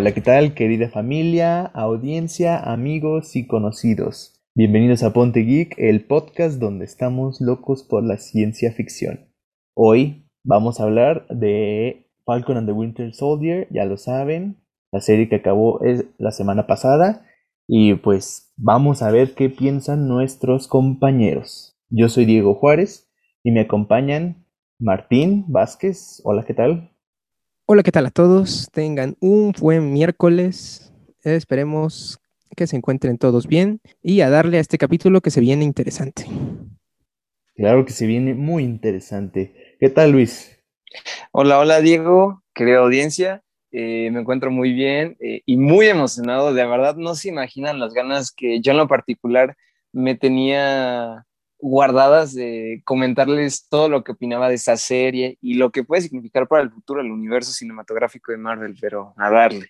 Hola, ¿qué tal, querida familia, audiencia, amigos y conocidos? Bienvenidos a Ponte Geek, el podcast donde estamos locos por la ciencia ficción. Hoy vamos a hablar de Falcon and the Winter Soldier, ya lo saben, la serie que acabó es la semana pasada y pues vamos a ver qué piensan nuestros compañeros. Yo soy Diego Juárez y me acompañan Martín Vázquez. Hola, ¿qué tal? Hola, ¿qué tal a todos? Tengan un buen miércoles. Esperemos que se encuentren todos bien y a darle a este capítulo que se viene interesante. Claro que se viene muy interesante. ¿Qué tal, Luis? Hola, hola, Diego, querida audiencia. Eh, me encuentro muy bien eh, y muy emocionado. De verdad, no se imaginan las ganas que yo en lo particular me tenía guardadas de comentarles todo lo que opinaba de esta serie y lo que puede significar para el futuro del universo cinematográfico de Marvel, pero a darle.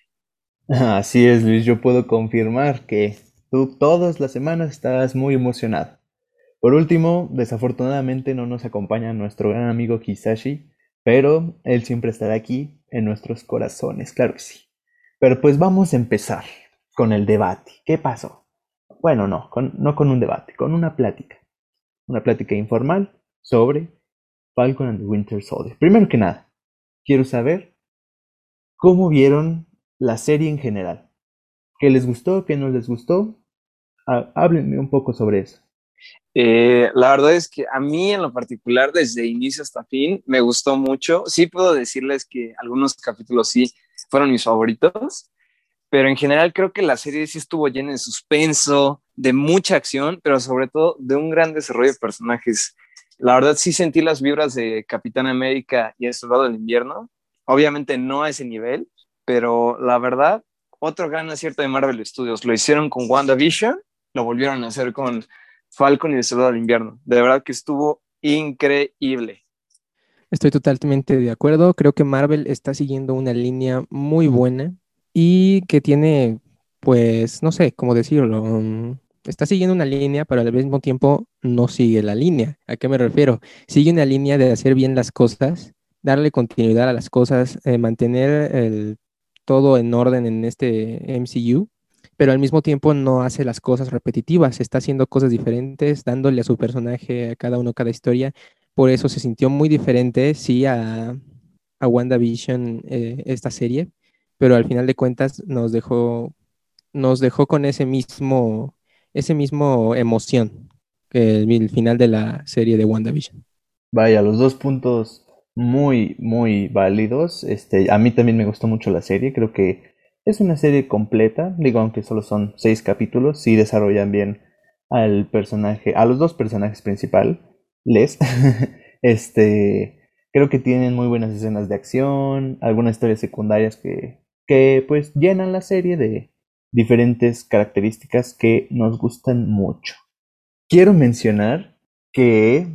Así es, Luis, yo puedo confirmar que tú todas las semanas estás muy emocionado. Por último, desafortunadamente no nos acompaña nuestro gran amigo Kisashi, pero él siempre estará aquí en nuestros corazones, claro que sí. Pero pues vamos a empezar con el debate. ¿Qué pasó? Bueno, no, no con un debate, con una plática. Una plática informal sobre Falcon and the Winter Soldier. Primero que nada, quiero saber cómo vieron la serie en general. ¿Qué les gustó? ¿Qué no les gustó? Háblenme un poco sobre eso. Eh, la verdad es que a mí en lo particular, desde inicio hasta fin, me gustó mucho. Sí puedo decirles que algunos capítulos sí fueron mis favoritos, pero en general creo que la serie sí estuvo llena de suspenso, de mucha acción, pero sobre todo de un gran desarrollo de personajes. La verdad sí sentí las vibras de Capitán América y El Soldado del Invierno. Obviamente no a ese nivel, pero la verdad, otro gran acierto de Marvel Studios. Lo hicieron con WandaVision, lo volvieron a hacer con Falcon y el Soldado del Invierno. De verdad que estuvo increíble. Estoy totalmente de acuerdo. Creo que Marvel está siguiendo una línea muy buena y que tiene, pues, no sé cómo decirlo. Está siguiendo una línea, pero al mismo tiempo no sigue la línea. ¿A qué me refiero? Sigue una línea de hacer bien las cosas, darle continuidad a las cosas, eh, mantener todo en orden en este MCU pero al mismo tiempo no hace las cosas repetitivas, está haciendo cosas diferentes, dándole a su personaje, a cada uno, cada historia. Por eso se sintió muy diferente, sí, a, a WandaVision eh, esta serie, pero al final de cuentas nos dejó, nos dejó con ese mismo, ese mismo emoción que el, final de la serie de WandaVision. Vaya, los dos puntos muy, muy válidos. Este, a mí también me gustó mucho la serie, creo que es una serie completa, digo, aunque solo son seis capítulos, sí desarrollan bien al personaje, a los dos personajes principales, este, creo que tienen muy buenas escenas de acción, algunas historias secundarias que, que pues llenan la serie de diferentes características que nos gustan mucho. Quiero mencionar que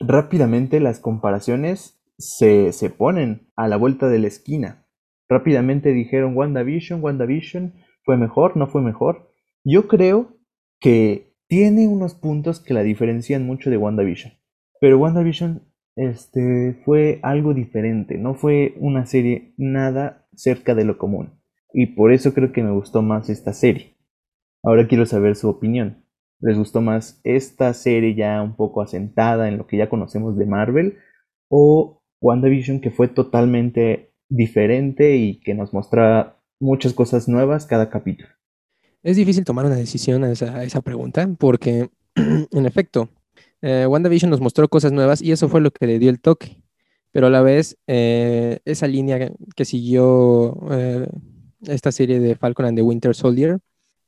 rápidamente las comparaciones se, se ponen a la vuelta de la esquina. Rápidamente dijeron WandaVision, WandaVision, ¿fue mejor? ¿No fue mejor? Yo creo que tiene unos puntos que la diferencian mucho de WandaVision. Pero WandaVision este, fue algo diferente, no fue una serie nada cerca de lo común. Y por eso creo que me gustó más esta serie. Ahora quiero saber su opinión. ¿Les gustó más esta serie ya un poco asentada en lo que ya conocemos de Marvel? ¿O WandaVision que fue totalmente diferente y que nos muestra muchas cosas nuevas cada capítulo. Es difícil tomar una decisión a esa, pregunta porque, en efecto, eh, WandaVision nos mostró cosas nuevas y eso fue lo que le dio el toque. Pero a la vez, eh, esa línea que siguió eh, esta serie de Falcon and the Winter Soldier,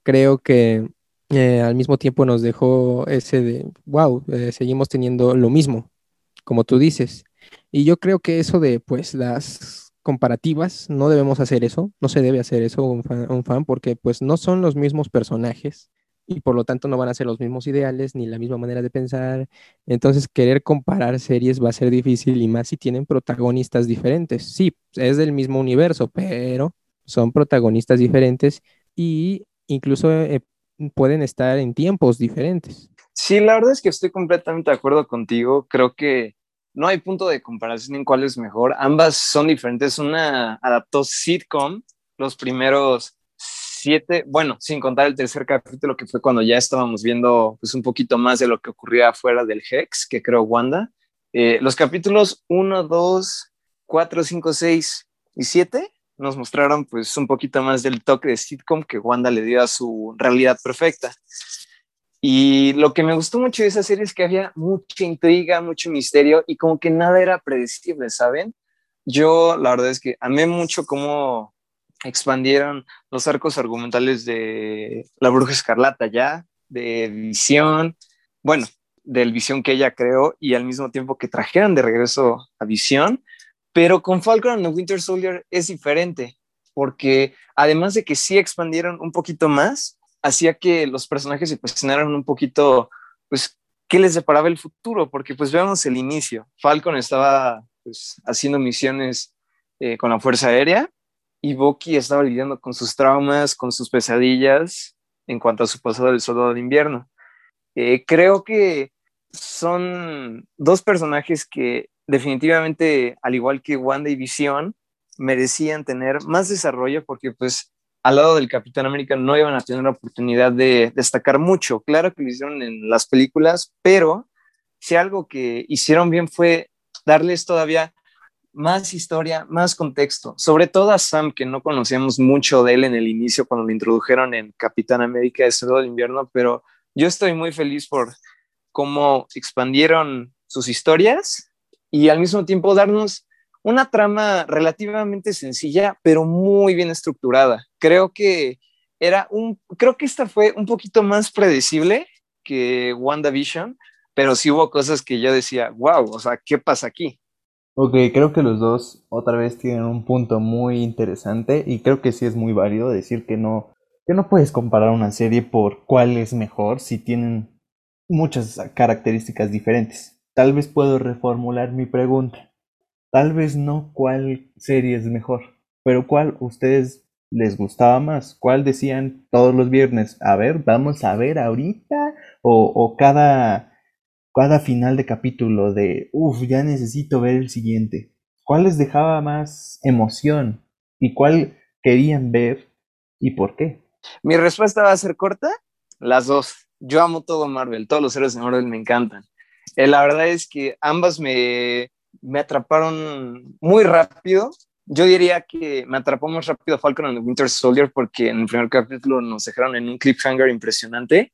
creo que al mismo tiempo nos dejó ese de, wow, seguimos teniendo lo mismo, como tú dices. Y yo creo que eso de, pues, las comparativas, no debemos hacer eso, no se debe hacer eso un fan, un fan porque pues no son los mismos personajes y por lo tanto no van a ser los mismos ideales ni la misma manera de pensar. Entonces querer comparar series va a ser difícil y más si tienen protagonistas diferentes. Sí, es del mismo universo, pero son protagonistas diferentes y incluso eh, pueden estar en tiempos diferentes. Sí, la verdad es que estoy completamente de acuerdo contigo. Creo que no hay punto de comparación en cuál es mejor. Ambas son diferentes. Una adaptó sitcom los primeros siete, bueno, sin contar el tercer capítulo que fue cuando ya estábamos viendo pues un poquito más de lo que ocurría afuera del Hex, que creo Wanda. Eh, los capítulos 1, 2, 4, 5, 6 y 7 nos mostraron pues un poquito más del toque de sitcom que Wanda le dio a su realidad perfecta. Y lo que me gustó mucho de esa serie es que había mucha intriga, mucho misterio y como que nada era predecible, ¿saben? Yo la verdad es que amé mucho cómo expandieron los arcos argumentales de La Bruja Escarlata ya, de Visión, bueno, del Visión que ella creó y al mismo tiempo que trajeron de regreso a Visión, pero con Falcon and the Winter Soldier es diferente, porque además de que sí expandieron un poquito más, hacía que los personajes se cuestionaran un poquito, pues, qué les deparaba el futuro, porque pues veamos el inicio. Falcon estaba pues, haciendo misiones eh, con la Fuerza Aérea y Bucky estaba lidiando con sus traumas, con sus pesadillas en cuanto a su pasado del soldado de invierno. Eh, creo que son dos personajes que definitivamente, al igual que Wanda y Visión, merecían tener más desarrollo porque pues al lado del Capitán América no iban a tener la oportunidad de destacar mucho. Claro que lo hicieron en las películas, pero si algo que hicieron bien fue darles todavía más historia, más contexto, sobre todo a Sam, que no conocíamos mucho de él en el inicio cuando lo introdujeron en Capitán América de Soldado de Invierno, pero yo estoy muy feliz por cómo expandieron sus historias y al mismo tiempo darnos una trama relativamente sencilla, pero muy bien estructurada. Creo que era un, creo que esta fue un poquito más predecible que WandaVision, pero sí hubo cosas que yo decía, wow, o sea, ¿qué pasa aquí? Ok, creo que los dos otra vez tienen un punto muy interesante y creo que sí es muy válido decir que no, que no puedes comparar una serie por cuál es mejor si tienen muchas características diferentes. Tal vez puedo reformular mi pregunta. Tal vez no cuál serie es mejor, pero cuál ustedes les gustaba más, cuál decían todos los viernes, a ver, vamos a ver ahorita o, o cada cada final de capítulo de, uff, ya necesito ver el siguiente. ¿Cuál les dejaba más emoción? ¿Y cuál querían ver? ¿Y por qué? Mi respuesta va a ser corta. Las dos. Yo amo todo Marvel. Todos los héroes de Marvel me encantan. Eh, la verdad es que ambas me, me atraparon muy rápido. Yo diría que me atrapó más rápido Falcon and the Winter Soldier porque en el primer capítulo nos dejaron en un cliffhanger impresionante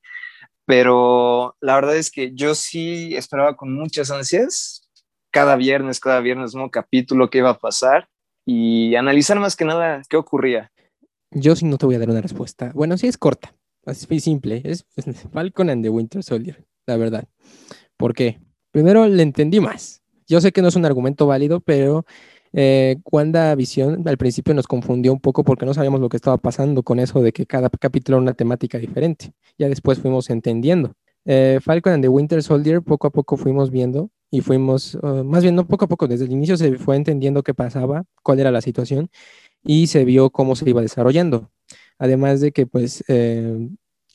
pero la verdad es que yo sí esperaba con muchas ansias cada viernes, cada viernes un capítulo que iba a pasar y analizar más que nada qué ocurría. Yo sí no te voy a dar una respuesta. Bueno, sí es corta, así simple, es Falcon and the Winter Soldier, la verdad. ¿Por qué? Primero le entendí más. Yo sé que no es un argumento válido, pero eh, Visión al principio nos confundió un poco porque no sabíamos lo que estaba pasando con eso de que cada capítulo era una temática diferente. Ya después fuimos entendiendo. Eh, Falcon and the Winter Soldier poco a poco fuimos viendo y fuimos, uh, más bien no poco a poco, desde el inicio se fue entendiendo qué pasaba, cuál era la situación y se vio cómo se iba desarrollando. Además de que pues eh,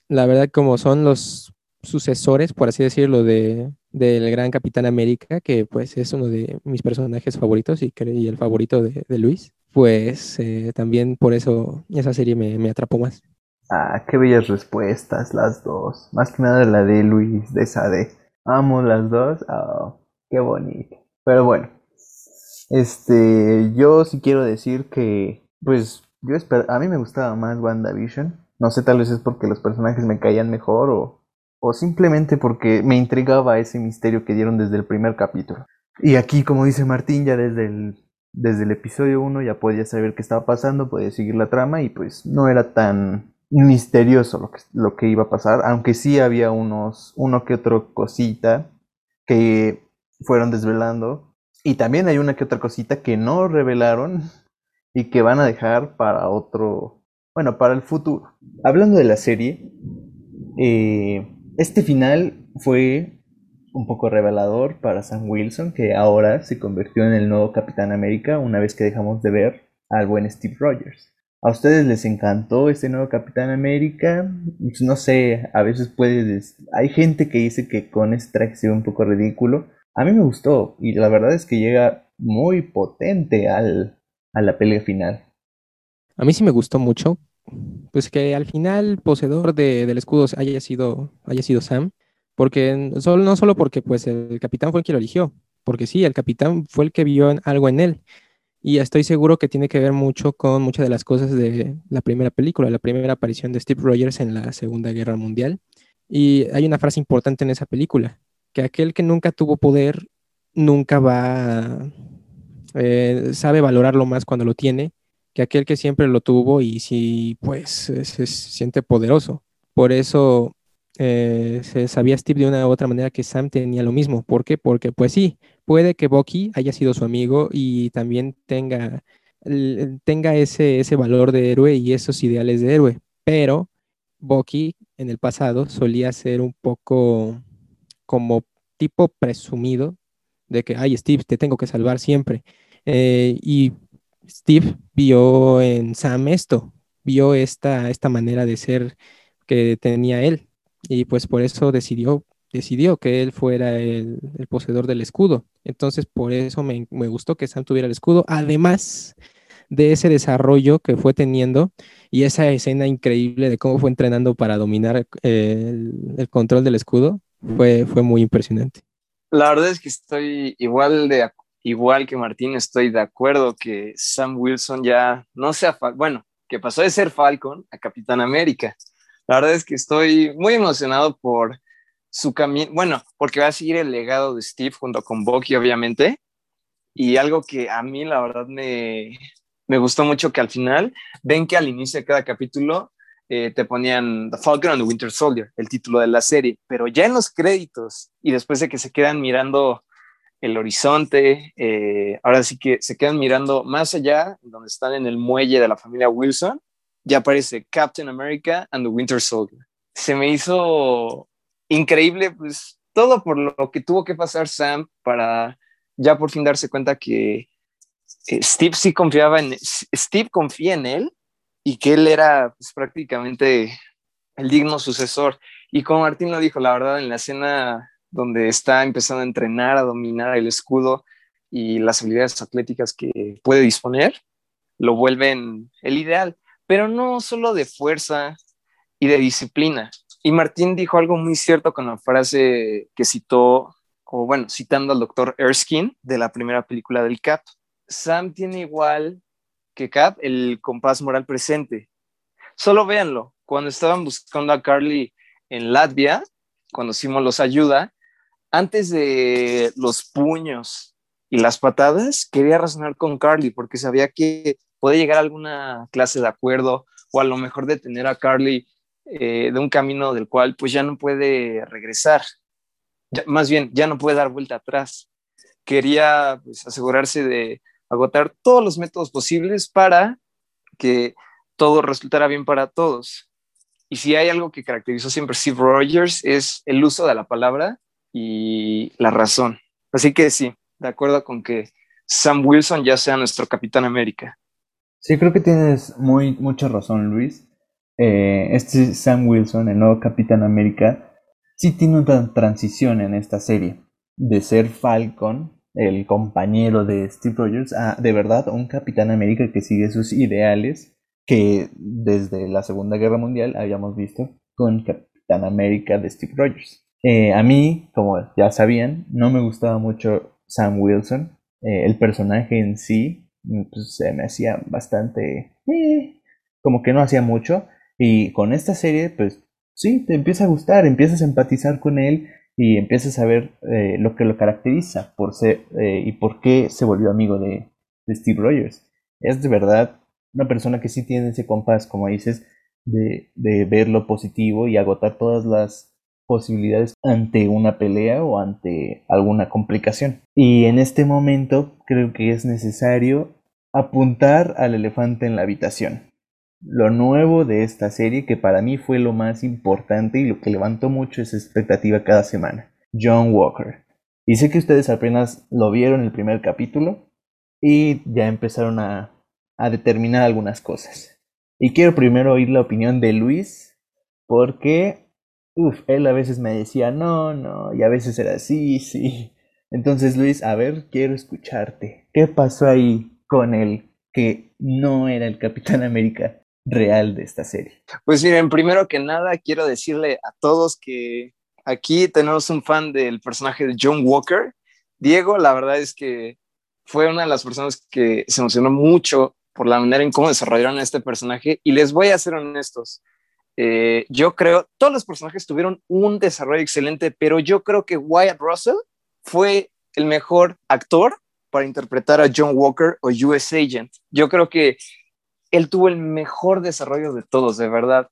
la verdad como son los sucesores, por así decirlo, de, del gran Capitán América, que pues es uno de mis personajes favoritos y, el favorito de, Luis, pues eh, también por eso esa serie me, atrapó más. Ah, qué bellas respuestas las dos. Más que nada la de Luis, de esa de amo las dos. Oh, qué bonito. Pero bueno, este, yo sí quiero decir que, pues, yo a mí me gustaba más WandaVision. No sé, tal vez es porque los personajes me caían mejor o o simplemente porque me intrigaba ese misterio que dieron desde el primer capítulo. Y aquí, como dice Martín, ya desde el, desde el episodio 1 ya podía saber qué estaba pasando, podía seguir la trama y pues no era tan misterioso lo que, lo que iba a pasar, aunque sí había unos, uno que otro cosita que fueron desvelando y también hay una que otra cosita que no revelaron y que van a dejar para otro, bueno, para el futuro. Hablando de la serie, eh, este final fue un poco revelador para Sam Wilson, que ahora se convirtió en el nuevo Capitán América una vez que dejamos de ver al buen Steve Rogers. ¿A ustedes les encantó este nuevo Capitán América? Pues no sé, a veces puede... Hay gente que dice que con este traje se ve un poco ridículo. A mí me gustó y la verdad es que llega muy potente al, a la pelea final. A mí sí me gustó mucho, pues que al final poseedor del escudo haya sido, haya sido Sam, porque solo, no solo porque pues el capitán fue el lo eligió, porque sí, el capitán fue el que vio algo en él. Y estoy seguro que tiene que ver mucho con muchas de las cosas de la primera película, la primera aparición de Steve Rogers en la Segunda Guerra Mundial. Y hay una frase importante en esa película, que aquel que nunca tuvo poder nunca va, eh, sabe valorarlo más cuando lo tiene, que aquel que siempre lo tuvo y sí, pues se, siente poderoso. Por eso eh, se sabía Steve de una u otra manera que Sam tenía lo mismo. ¿Por qué? Porque pues sí, puede que Bucky haya sido su amigo y también tenga, tenga ese, ese valor de héroe y esos ideales de héroe, pero Bucky en el pasado solía ser un poco como tipo presumido de que, ay, Steve, te tengo que salvar siempre. Eh, y Steve vio en Sam esto, vio esta, esta manera de ser que tenía él. Y pues por eso decidió, decidió que él fuera el, poseedor del escudo. Entonces por eso me, me gustó que Sam tuviera el escudo. Además de ese desarrollo que fue teniendo y esa escena increíble de cómo fue entrenando para dominar eh, el, control del escudo, fue, fue muy impresionante. La verdad es que estoy igual de igual que Martín, estoy de acuerdo que Sam Wilson ya no sea, bueno, que pasó de ser Falcon a Capitán América. La verdad es que estoy muy emocionado por su camino, bueno, porque va a seguir el legado de Steve junto con Bucky, obviamente. Y algo que a mí, la verdad, me, me gustó mucho que al final, ven que al inicio de cada capítulo eh, te ponían The Falcon and the Winter Soldier, el título de la serie, pero ya en los créditos y después de que se quedan mirando el horizonte, eh, ahora sí que se quedan mirando más allá, donde están en el muelle de la familia Wilson, ya aparece Captain America and the Winter Soldier. Se me hizo increíble, pues todo por lo que tuvo que pasar Sam para ya por fin darse cuenta que eh, Steve sí confiaba en, Steve confía en él y que él era pues, prácticamente el digno sucesor. Y como Martín lo dijo, la verdad, en la escena donde está empezando a entrenar, a dominar el escudo y las habilidades atléticas que puede disponer, lo vuelven el ideal, pero no solo de fuerza y de disciplina. Y Martín dijo algo muy cierto con la frase que citó, o bueno, citando al doctor Erskine de la primera película del CAP, Sam tiene igual que Cap el compás moral presente. Solo véanlo, cuando estaban buscando a Carly en Latvia, cuando Simo los ayuda, antes de los puños y las patadas, quería razonar con Carly porque sabía que puede llegar a alguna clase de acuerdo o a lo mejor detener a Carly eh, de un camino del cual pues ya no puede regresar, más bien ya no puede dar vuelta atrás. Quería pues, asegurarse de agotar todos los métodos posibles para que todo resultara bien para todos. Y si hay algo que caracterizó siempre Steve Rogers es el uso de la palabra y la razón. Así que sí, de acuerdo con que Sam Wilson ya sea nuestro Capitán América. Sí, creo que tienes muy, mucha razón, Luis. Eh, este Sam Wilson, el nuevo Capitán América, sí tiene una transición en esta serie. De ser Falcon, el compañero de Steve Rogers, a de verdad un Capitán América que sigue sus ideales que desde la Segunda Guerra Mundial habíamos visto con Capitán América de Steve Rogers. Eh, a mí, como ya sabían, no me gustaba mucho Sam Wilson. Eh, el personaje en sí pues, se me hacía bastante... Eh, como que no hacía mucho. Y con esta serie, pues sí, te empieza a gustar, empiezas a empatizar con él y empiezas a ver lo que lo caracteriza por ser, y por qué se volvió amigo de, Steve Rogers. Es de verdad una persona que sí tiene ese compás, como dices, de ver lo positivo y agotar todas las posibilidades ante una pelea o ante alguna complicación. Y en este momento creo que es necesario apuntar al elefante en la habitación. Lo nuevo de esta serie, que para mí fue lo más importante y lo que levantó mucho esa expectativa cada semana. John Walker. Y sé que ustedes apenas lo vieron el primer capítulo y ya empezaron a, a determinar algunas cosas. Y quiero primero oír la opinión de Luis, porque Uf, él a veces me decía, no, no, y a veces era sí, sí. Entonces, Luis, a ver, quiero escucharte. ¿Qué pasó ahí con el que no era el Capitán América real de esta serie? Pues miren, primero que nada quiero decirle a todos que aquí tenemos un fan del personaje de John Walker. Diego, la verdad es que fue una de las personas que se emocionó mucho por la manera en cómo desarrollaron a este personaje y les voy a ser honestos. Eh, yo creo, todos los personajes tuvieron un desarrollo excelente, pero yo creo que Wyatt Russell fue el mejor actor para interpretar a John Walker o US Agent. Yo creo que él tuvo el mejor desarrollo de todos, de verdad.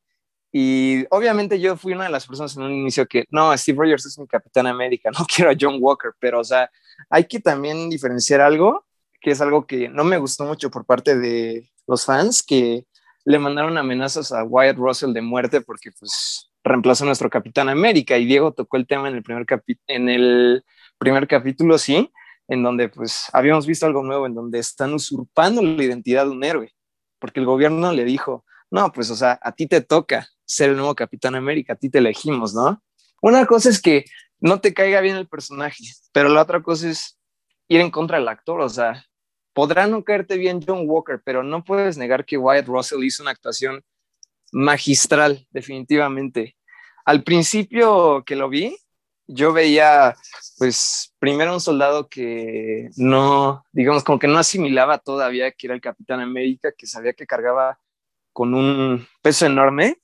Y obviamente yo fui una de las personas en un inicio que, no, Steve Rogers es mi Capitán América, no quiero a John Walker, pero o sea, hay que también diferenciar algo, que es algo que no me gustó mucho por parte de los fans, que le mandaron amenazas a Wyatt Russell de muerte porque pues reemplazó a nuestro Capitán América y Diego tocó el tema en el primer, en el primer capítulo, sí, en donde pues habíamos visto algo nuevo, en donde están usurpando la identidad de un héroe, porque el gobierno le dijo, no, pues o sea, a ti te toca ser el nuevo Capitán América, a ti te elegimos, ¿no? Una cosa es que no te caiga bien el personaje, pero la otra cosa es ir en contra del actor, o sea, podrá no caerte bien John Walker, pero no puedes negar que Wyatt Russell hizo una actuación magistral, definitivamente. Al principio que lo vi, yo veía, pues, primero un soldado que no, digamos, como que no asimilaba todavía que era el Capitán América, que sabía que cargaba con un peso enorme,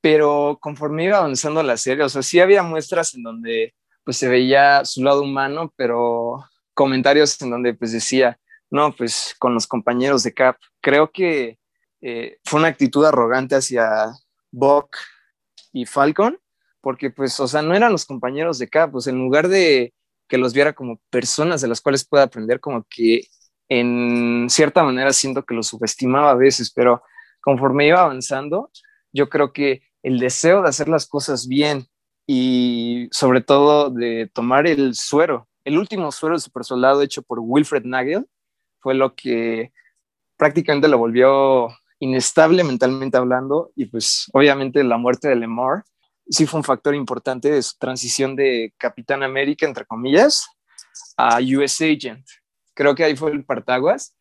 pero conforme iba avanzando la serie, o sea, sí había muestras en donde, pues, se veía su lado humano, pero comentarios en donde, pues, decía, no, pues, con los compañeros de Cap, creo que eh, fue una actitud arrogante hacia Buck y Falcon, porque pues, o sea, no eran los compañeros de Cap, pues en lugar de que los viera como personas de las cuales pueda aprender, como que en cierta manera siento que los subestimaba a veces, pero conforme iba avanzando, yo creo que el deseo de hacer las cosas bien y sobre todo de tomar el suero, el último suero de super soldado hecho por Wilfred Nagel, fue lo que prácticamente lo volvió inestable mentalmente hablando y pues obviamente la muerte de Lemar sí fue un factor importante de su transición de Capitán América, entre comillas, a US Agent. Creo que ahí fue el partaguas,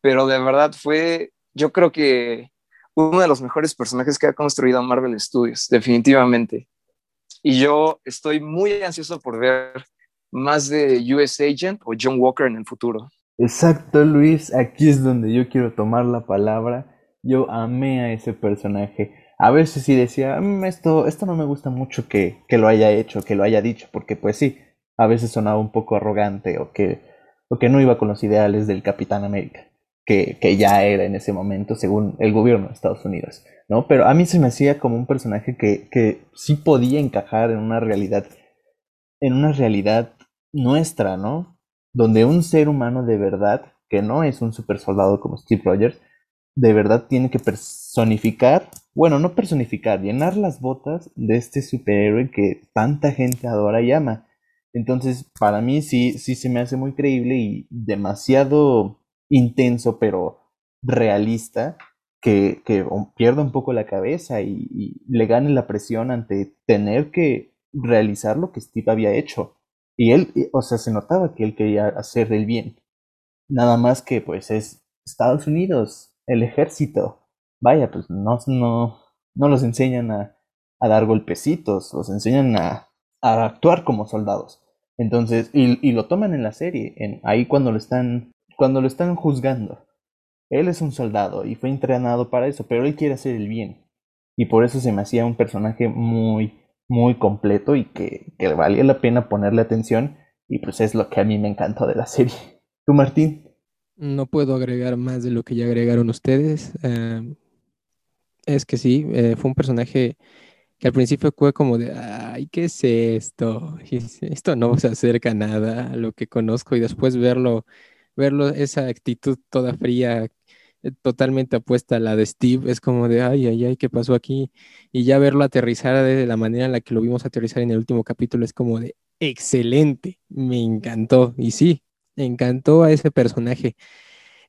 pero de verdad fue, yo creo que uno de los mejores personajes que ha construido Marvel Studios, definitivamente. Y yo estoy muy ansioso por ver más de US Agent o John Walker en el futuro. Exacto, Luis, aquí es donde yo quiero tomar la palabra. Yo amé a ese personaje a veces sí decía, mm, esto, esto no me gusta mucho que, que, lo haya hecho, que lo haya dicho, porque pues sí, a veces sonaba un poco arrogante o que, o que no iba con los ideales del Capitán América, que, que ya era en ese momento según el gobierno de Estados Unidos, ¿no? Pero a mí se me hacía como un personaje que, que sí podía encajar en una realidad, en una realidad nuestra, ¿no? Donde un ser humano de verdad, que no es un super soldado como Steve Rogers, de verdad tiene que personificar, bueno, no personificar, llenar las botas de este superhéroe que tanta gente adora y ama. Entonces, para mí sí, sí se me hace muy creíble y demasiado intenso, pero realista, que, que pierda un poco la cabeza y, y, le gane la presión ante tener que realizar lo que Steve había hecho. Y él, o sea, se notaba que él quería hacer el bien. Nada más que pues es Estados Unidos, el ejército. Vaya, pues no, no, no los enseñan a, a dar golpecitos, los enseñan a, a, actuar como soldados. Entonces, y, y, lo toman en la serie, en, ahí cuando lo están, cuando lo están juzgando. Él es un soldado y fue entrenado para eso, pero él quiere hacer el bien. Y por eso se me hacía un personaje muy, muy completo y que, que valía la pena ponerle atención. Y pues es lo que a mí me encantó de la serie. ¿Tú, Martín? No puedo agregar más de lo que ya agregaron ustedes. Eh, es que sí, eh, fue un personaje que al principio fue como de, ay, ¿qué es esto? Esto no se acerca a nada a lo que conozco y después verlo, verlo, esa actitud toda fría, totalmente opuesta a la de Steve, es como de, ay, ay, ay, ¿qué pasó aquí? Y ya verlo aterrizar de la manera en la que lo vimos aterrizar en el último capítulo es como de, excelente, me encantó. Y sí, encantó a ese personaje.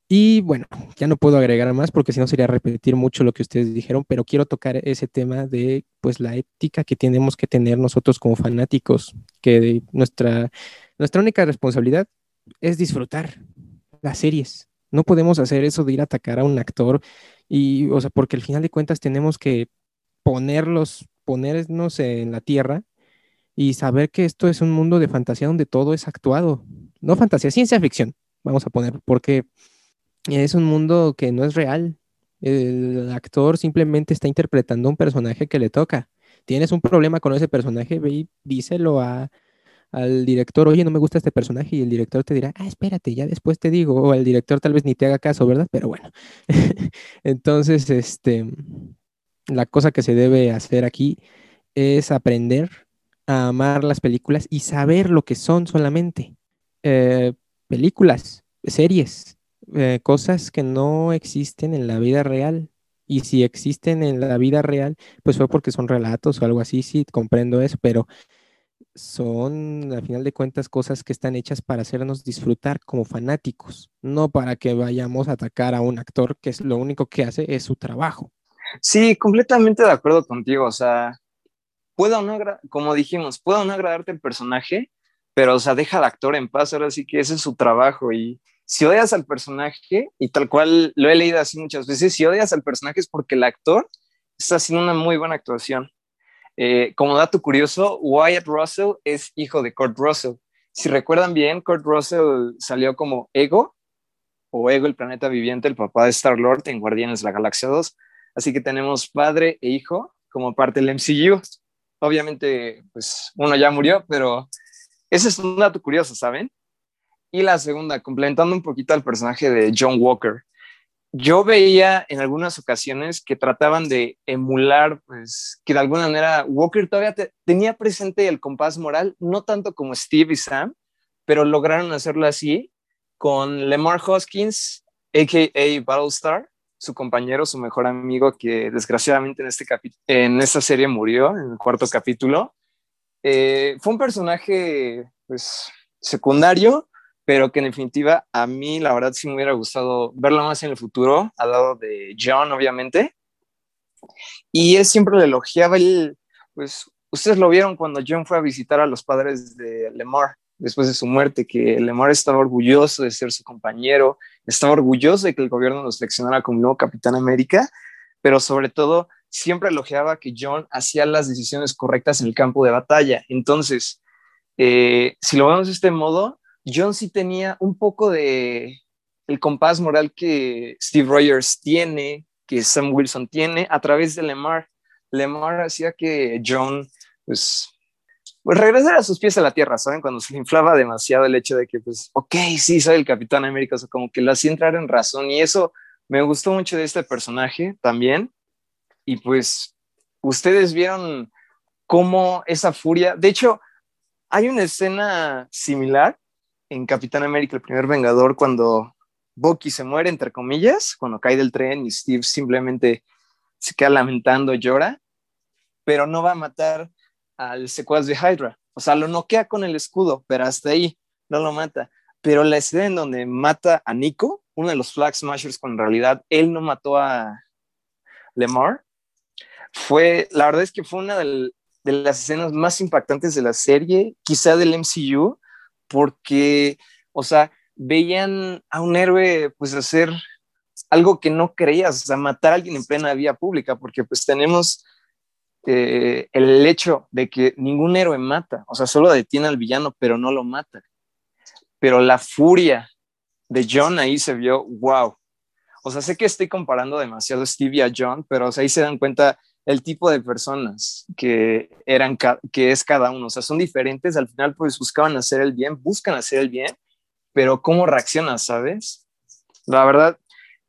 Y bueno, ya no puedo agregar más porque si no sería repetir mucho lo que ustedes dijeron, pero quiero tocar ese tema de pues la ética que tenemos que tener nosotros como fanáticos, que nuestra, nuestra única responsabilidad es disfrutar las series, No podemos hacer eso de ir a atacar a un actor y, o sea, porque al final de cuentas tenemos que ponerlos, ponernos en la tierra y saber que esto es un mundo de fantasía donde todo es actuado. No fantasía, ciencia ficción, vamos a poner, porque es un mundo que no es real. El actor simplemente está interpretando un personaje que le toca. Tienes un problema con ese personaje, ve y díselo a, al director, oye, no me gusta este personaje, y el director te dirá, ah, espérate, ya después te digo, o el director tal vez ni te haga caso, ¿verdad? Pero bueno, entonces, este, la cosa que se debe hacer aquí es aprender a amar las películas y saber lo que son solamente. Eh, películas, series, eh, cosas que no existen en la vida real. Y si existen en la vida real, pues fue porque son relatos o algo así, sí, comprendo eso, pero son, al final de cuentas, cosas que están hechas para hacernos disfrutar como fanáticos, no para que vayamos a atacar a un actor que es lo único que hace es su trabajo. Sí, completamente de acuerdo contigo. O sea, puedo no, como dijimos, puedo no agradarte el personaje, pero, o sea, deja al actor en paz. Ahora sí que ese es su trabajo. Y si odias al personaje, y tal cual lo he leído así muchas veces, si odias al personaje es porque el actor está haciendo una muy buena actuación. Eh, como dato curioso, Wyatt Russell es hijo de Kurt Russell. Si recuerdan bien, Kurt Russell salió como Ego, o Ego, el planeta viviente, el papá de Star-Lord en Guardianes de la Galaxia 2. Así que tenemos padre e hijo como parte del MCU. Obviamente, pues uno ya murió, pero ese es un dato curioso, ¿saben? Y la segunda, complementando un poquito al personaje de John Walker yo veía en algunas ocasiones que trataban de emular, pues, que de alguna manera Walker todavía tenía presente el compás moral, no tanto como Steve y Sam, pero lograron hacerlo así con Lemar Hoskins, a.k.a. Battlestar, su compañero, su mejor amigo, que desgraciadamente en, este en esta serie murió en el cuarto capítulo. Eh, fue un personaje, pues, secundario, pero que en definitiva a mí la verdad sí me hubiera gustado verlo más en el futuro, al lado de John, obviamente. Y él siempre le elogiaba, él, pues ustedes lo vieron cuando John fue a visitar a los padres de Lemar después de su muerte, que Lemar estaba orgulloso de ser su compañero, estaba orgulloso de que el gobierno lo seleccionara como nuevo Capitán América, pero sobre todo siempre elogiaba que John hacía las decisiones correctas en el campo de batalla. Entonces, eh, si lo vemos de este modo, John sí tenía un poco de el compás moral que Steve Rogers tiene, que Sam Wilson tiene a través de Lemar. Lemar hacía que John, pues, pues regresara a sus pies a la tierra, ¿saben? Cuando se le inflaba demasiado el hecho de que, pues, ok, sí, soy el Capitán América, o como que lo hacía entrar en razón y eso me gustó mucho de este personaje también. Y pues, ustedes vieron cómo esa furia, de hecho, hay una escena similar en Capitán América, el primer Vengador, cuando Bucky se muere, entre comillas, cuando cae del tren y Steve simplemente se queda lamentando, llora, pero no va a matar al secuaz de Hydra. O sea, lo noquea con el escudo, pero hasta ahí no lo mata. Pero la escena en donde mata a Nico, uno de los Flag Smashers, cuando en realidad él no mató a Lemar, fue, la verdad es que fue una de las escenas más impactantes de la serie, quizá del MCU, porque, o sea, veían a un héroe pues hacer algo que no creías, o sea, matar a alguien en plena vía pública, porque pues tenemos eh, el hecho de que ningún héroe mata, o sea, solo detiene al villano, pero no lo mata. Pero la furia de John ahí se vio, wow. O sea, sé que estoy comparando demasiado y a John, pero ahí se dan cuenta el tipo de personas que eran que es cada uno, o sea, son diferentes, al final pues buscaban hacer el bien, buscan hacer el bien, pero cómo reaccionas, ¿sabes? La verdad,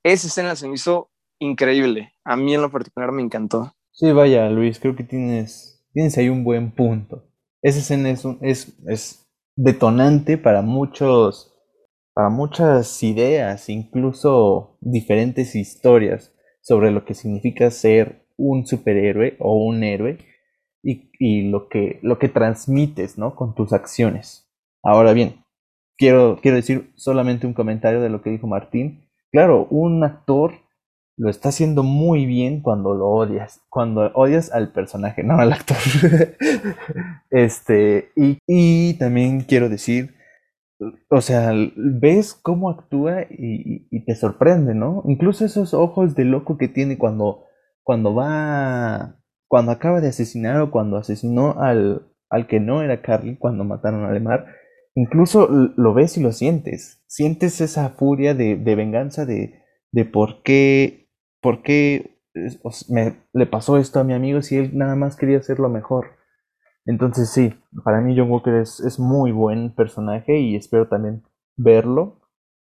esa escena se me hizo increíble. A mí en lo particular me encantó. Sí, vaya, Luis, creo que tienes, tienes ahí un buen punto. Esa escena es, es, es detonante para muchos, para muchas ideas, incluso diferentes historias sobre lo que significa ser un superhéroe o un héroe y, lo, que, lo que transmites, ¿no? Con tus acciones. Ahora bien, quiero, quiero decir solamente un comentario de lo que dijo Martín. Claro, un actor lo está haciendo muy bien cuando lo odias, cuando odias al personaje, no al actor. este, y, y, también quiero decir, o sea, ves cómo actúa y, y, te sorprende, ¿no? Incluso esos ojos de loco que tiene cuando, cuando va, cuando acaba de asesinar o cuando asesinó al, al que no era Carly, cuando mataron a Lemar, incluso lo ves y lo sientes. Sientes esa furia de, de venganza de, de por qué, por qué me, le pasó esto a mi amigo si él nada más quería hacer lo mejor. Entonces sí, para mí John Walker es, es muy buen personaje y espero también verlo.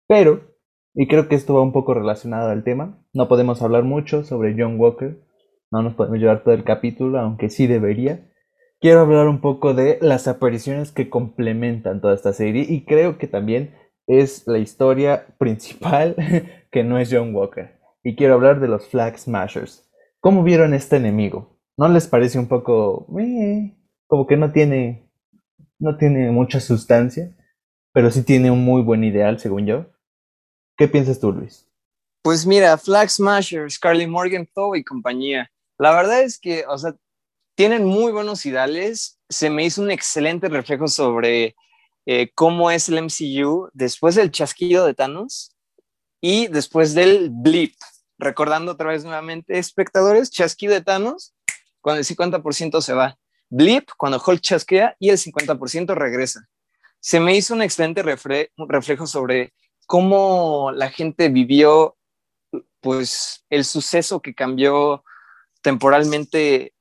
Pero, y creo que esto va un poco relacionado al tema, no podemos hablar mucho sobre John Walker, no nos podemos llevar todo el capítulo, aunque sí debería. Quiero hablar un poco de las apariciones que complementan toda esta serie y creo que también es la historia principal que no es John Walker. Y quiero hablar de los Flag Smashers. ¿Cómo vieron este enemigo? ¿No les parece un poco... Eh, como que no tiene, no tiene mucha sustancia, pero sí tiene un muy buen ideal, según yo. ¿Qué piensas tú, Luis? Pues mira, Flag Smashers, Carly Morgenthau y compañía. La verdad es que, o sea, tienen muy buenos ideales. Se me hizo un excelente reflejo sobre eh, cómo es el MCU después del chasquido de Thanos y después del blip. Recordando otra vez nuevamente, espectadores, chasquido de Thanos, cuando el 50% se va blip cuando Hulk chasquea y el 50% regresa. Se me hizo un excelente reflejo sobre cómo la gente vivió pues el suceso que cambió temporalmente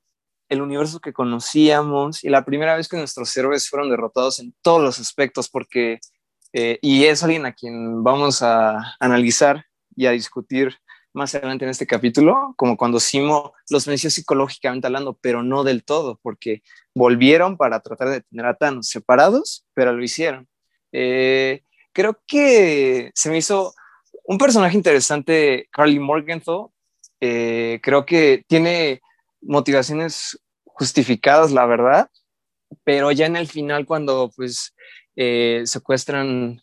el universo que conocíamos y la primera vez que nuestros héroes fueron derrotados en todos los aspectos porque eh, y es alguien a quien vamos a analizar y a discutir más adelante en este capítulo, como cuando Simo los venció psicológicamente hablando, pero no del todo, porque volvieron para tratar de tener a Thanos separados, pero lo hicieron. Eh, creo que se me hizo un personaje interesante, Carly Morgenthau. Eh, creo que tiene motivaciones justificadas, la verdad, pero ya en el final, cuando pues eh, secuestran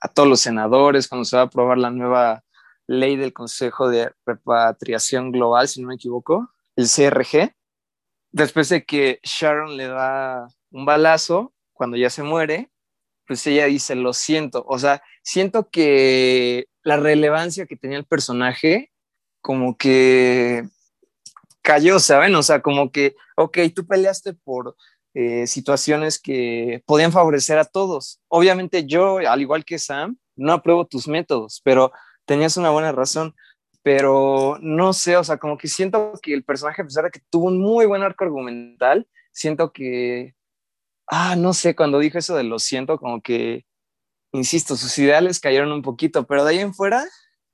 a todos los senadores, cuando se va a aprobar la nueva ley del Consejo de Repatriación Global, si no me equivoco, el CRG, después de que Sharon le da un balazo, cuando ya se muere, pues ella dice, lo siento, o sea, siento que la relevancia que tenía el personaje, como que cayó, ¿saben? O sea, como que, ok, tú peleaste por eh, situaciones que podían favorecer a todos. Obviamente yo, al igual que Sam, no apruebo tus métodos, pero tenías una buena razón, pero no sé, o sea, como que siento que el personaje, a pesar de que tuvo un muy buen arco argumental, siento que, ah, no sé, cuando dijo eso de lo siento, como que, insisto, sus ideales cayeron un poquito, pero de ahí en fuera,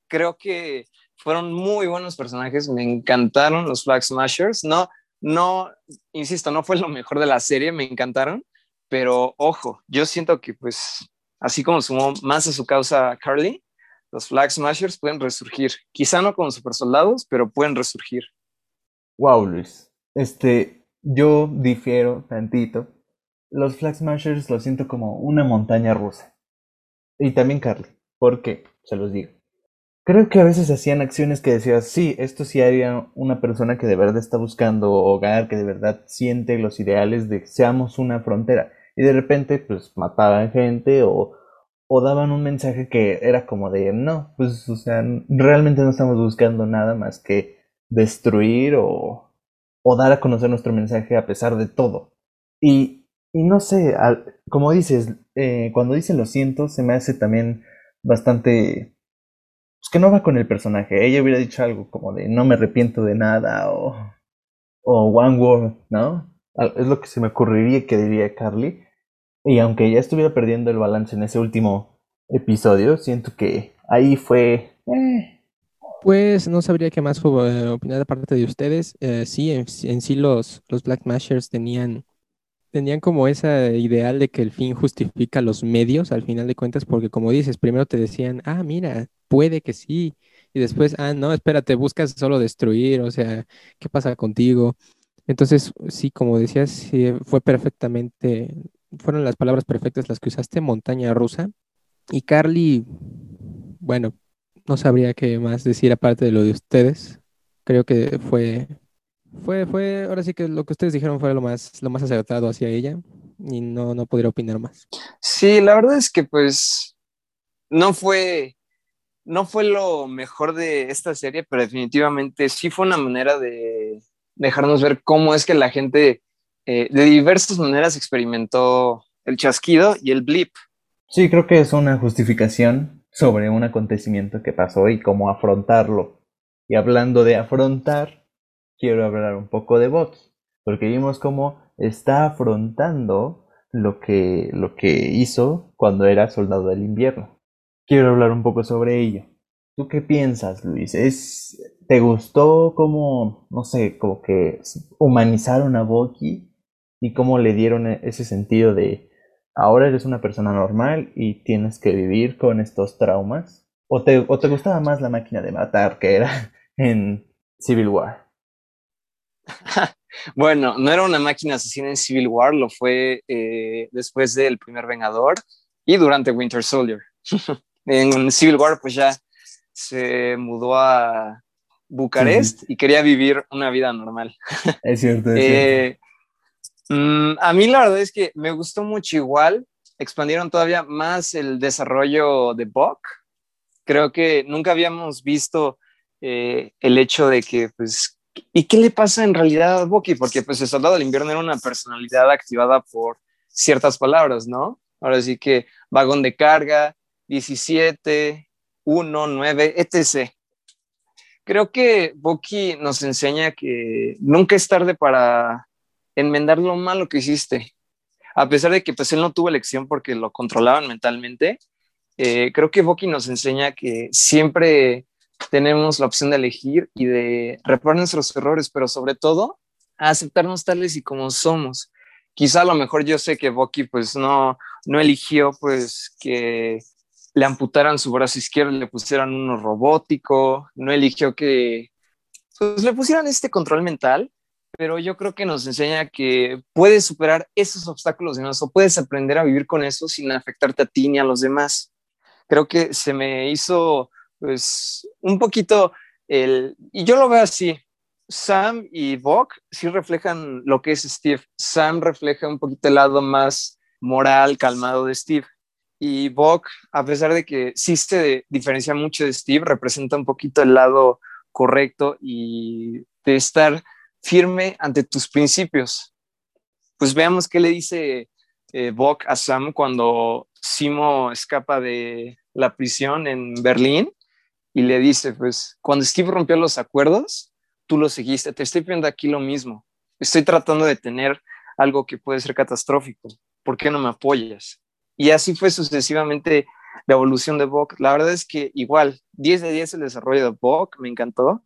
creo que fueron muy buenos personajes, me encantaron los Flag Smashers, no, no, insisto, no fue lo mejor de la serie, me encantaron, pero ojo, yo siento que pues, así como sumó más a su causa Carly, los Flag Smashers pueden resurgir. Quizá no como super soldados, pero pueden resurgir. Wow, Luis. Este, yo difiero tantito. Los Flag Smashers lo siento como una montaña rusa. Y también Carly. ¿Por qué? Se los digo. Creo que a veces hacían acciones que decías, sí, esto sí haría una persona que de verdad está buscando hogar, que de verdad siente los ideales de seamos una frontera. Y de repente, pues mataban gente o o daban un mensaje que era como de, no, pues, o sea, realmente no estamos buscando nada más que destruir o, o dar a conocer nuestro mensaje a pesar de todo. Y, y no sé, como dices, eh, cuando dicen lo siento, se me hace también bastante... Pues que no va con el personaje. Ella hubiera dicho algo como de no me arrepiento de nada o, o one word, ¿no? Es lo que se me ocurriría que diría Carly. Y aunque ya estuviera perdiendo el balance en ese último episodio, siento que ahí fue... Eh. Pues no sabría qué más eh, opinar de parte de ustedes. Eh, sí, en, sí los, los Black Mashers tenían, tenían como ese ideal de que el fin justifica los medios al final de cuentas, porque como dices, primero te decían, ah, mira, puede que sí, y después, ah, no, espérate, buscas solo destruir, o sea, ¿qué pasa contigo? Entonces, sí, como decías, sí, fue perfectamente fueron las palabras perfectas las que usaste, montaña rusa. Y Carly, bueno, no sabría qué más decir aparte de lo de ustedes. Creo que fue, fue, fue, ahora sí que lo que ustedes dijeron fue lo más, lo más acertado hacia ella. y no, no podría opinar más. Sí, la verdad es que pues no fue, no fue lo mejor de esta serie, pero definitivamente sí fue una manera de dejarnos ver cómo es que la gente eh, de diversas maneras experimentó el chasquido y el blip. Sí, creo que es una justificación sobre un acontecimiento que pasó y cómo afrontarlo. Y hablando de afrontar, quiero hablar un poco de Bucky, porque vimos cómo está afrontando lo que, lo que hizo cuando era soldado del invierno. Quiero hablar un poco sobre ello. ¿Tú qué piensas, Luis? ¿Es, ¿Te gustó cómo, no sé, como que humanizaron a Bucky y cómo le dieron e-, ese sentido de ahora eres una persona normal y tienes que vivir con estos traumas? ¿O te, o te gustaba más la máquina de matar que era en Civil War? bueno, no era una máquina asesina en Civil War, lo fue eh, después del primer Vengador y durante Winter Soldier. en Civil War, pues ya se mudó a Bucarest y quería vivir una vida normal. Es cierto. Es eh, mm, a mí la verdad es que me gustó mucho igual. Expandieron todavía más el desarrollo de Buck. Creo que nunca habíamos visto eh, el hecho de que, pues, ¿y qué le pasa en realidad a Bucky? Porque, pues, el soldado del invierno era una personalidad activada por ciertas palabras, ¿no? Ahora sí que vagón de carga, 17, 1, 9, etc. Creo que Bucky nos enseña que nunca es tarde para enmendar lo malo que hiciste. A pesar de que pues él no tuvo elección porque lo controlaban mentalmente, eh, creo que Bucky nos enseña que siempre tenemos la opción de elegir y de reparar nuestros errores, pero sobre todo a aceptarnos tales y como somos. Quizá a lo mejor yo sé que Bucky pues no, no eligió pues que le amputaran su brazo izquierdo le pusieran uno robótico, no eligió que pues, le pusieran este control mental, pero yo creo que nos enseña que puedes superar esos obstáculos de o puedes aprender a vivir con eso sin afectarte a ti ni a los demás. Creo que se me hizo pues un poquito el, y yo lo veo así, Sam y Buck sí reflejan lo que es Steve. Sam refleja un poquito el lado más moral, calmado de Steve. Y Buck, a pesar de que sí se diferencia mucho de Steve, representa un poquito el lado correcto y de estar firme ante tus principios. Pues veamos qué le dice eh, a Sam cuando Simo escapa de la prisión en Berlín y le dice, pues cuando Steve rompió los acuerdos, tú lo seguiste, te estoy viendo aquí lo mismo, estoy tratando de tener algo que puede ser catastrófico, ¿por qué no me apoyas? Y así fue sucesivamente la evolución de Bok. La verdad es que igual, 10 de 10 el desarrollo de Bok, me encantó,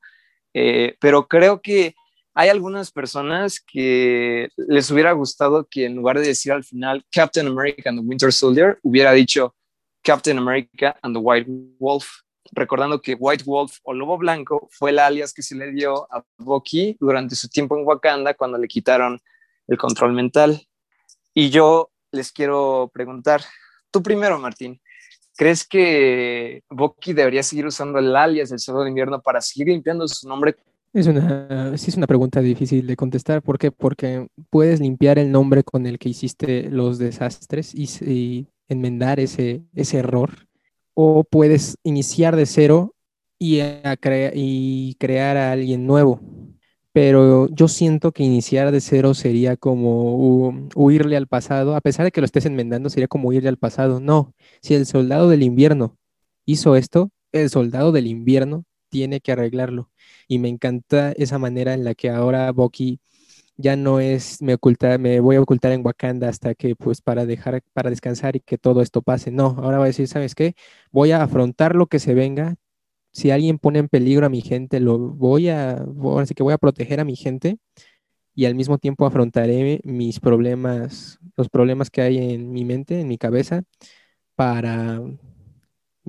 eh, pero creo que hay algunas personas que les hubiera gustado que en lugar de decir al final Captain America and the Winter Soldier, hubiera dicho Captain America and the White Wolf, recordando que White Wolf o Lobo Blanco fue el alias que se le dio a Bucky durante su tiempo en Wakanda cuando le quitaron el control mental. Y yo les quiero preguntar, tú primero, Martín, ¿crees que Bucky debería seguir usando el alias del Soldado de Invierno para seguir limpiando su nombre? Es una, sí es una pregunta difícil de contestar. ¿Por qué? Porque puedes limpiar el nombre con el que hiciste los desastres y, enmendar ese, ese error. O puedes iniciar de cero y, crear a alguien nuevo pero yo siento que iniciar de cero sería como huirle al pasado, a pesar de que lo estés enmendando, sería como huirle al pasado. No, si el soldado del invierno hizo esto, el soldado del invierno tiene que arreglarlo. Y me encanta esa manera en la que ahora Bucky ya no es me oculta, me voy a ocultar en Wakanda hasta que pues para dejar para descansar y que todo esto pase. No, ahora va a decir, ¿sabes qué? Voy a afrontar lo que se venga, si alguien pone en peligro a mi gente, lo voy a, así que voy a proteger a mi gente y al mismo tiempo afrontaré mis problemas, los problemas que hay en mi mente, en mi cabeza, para,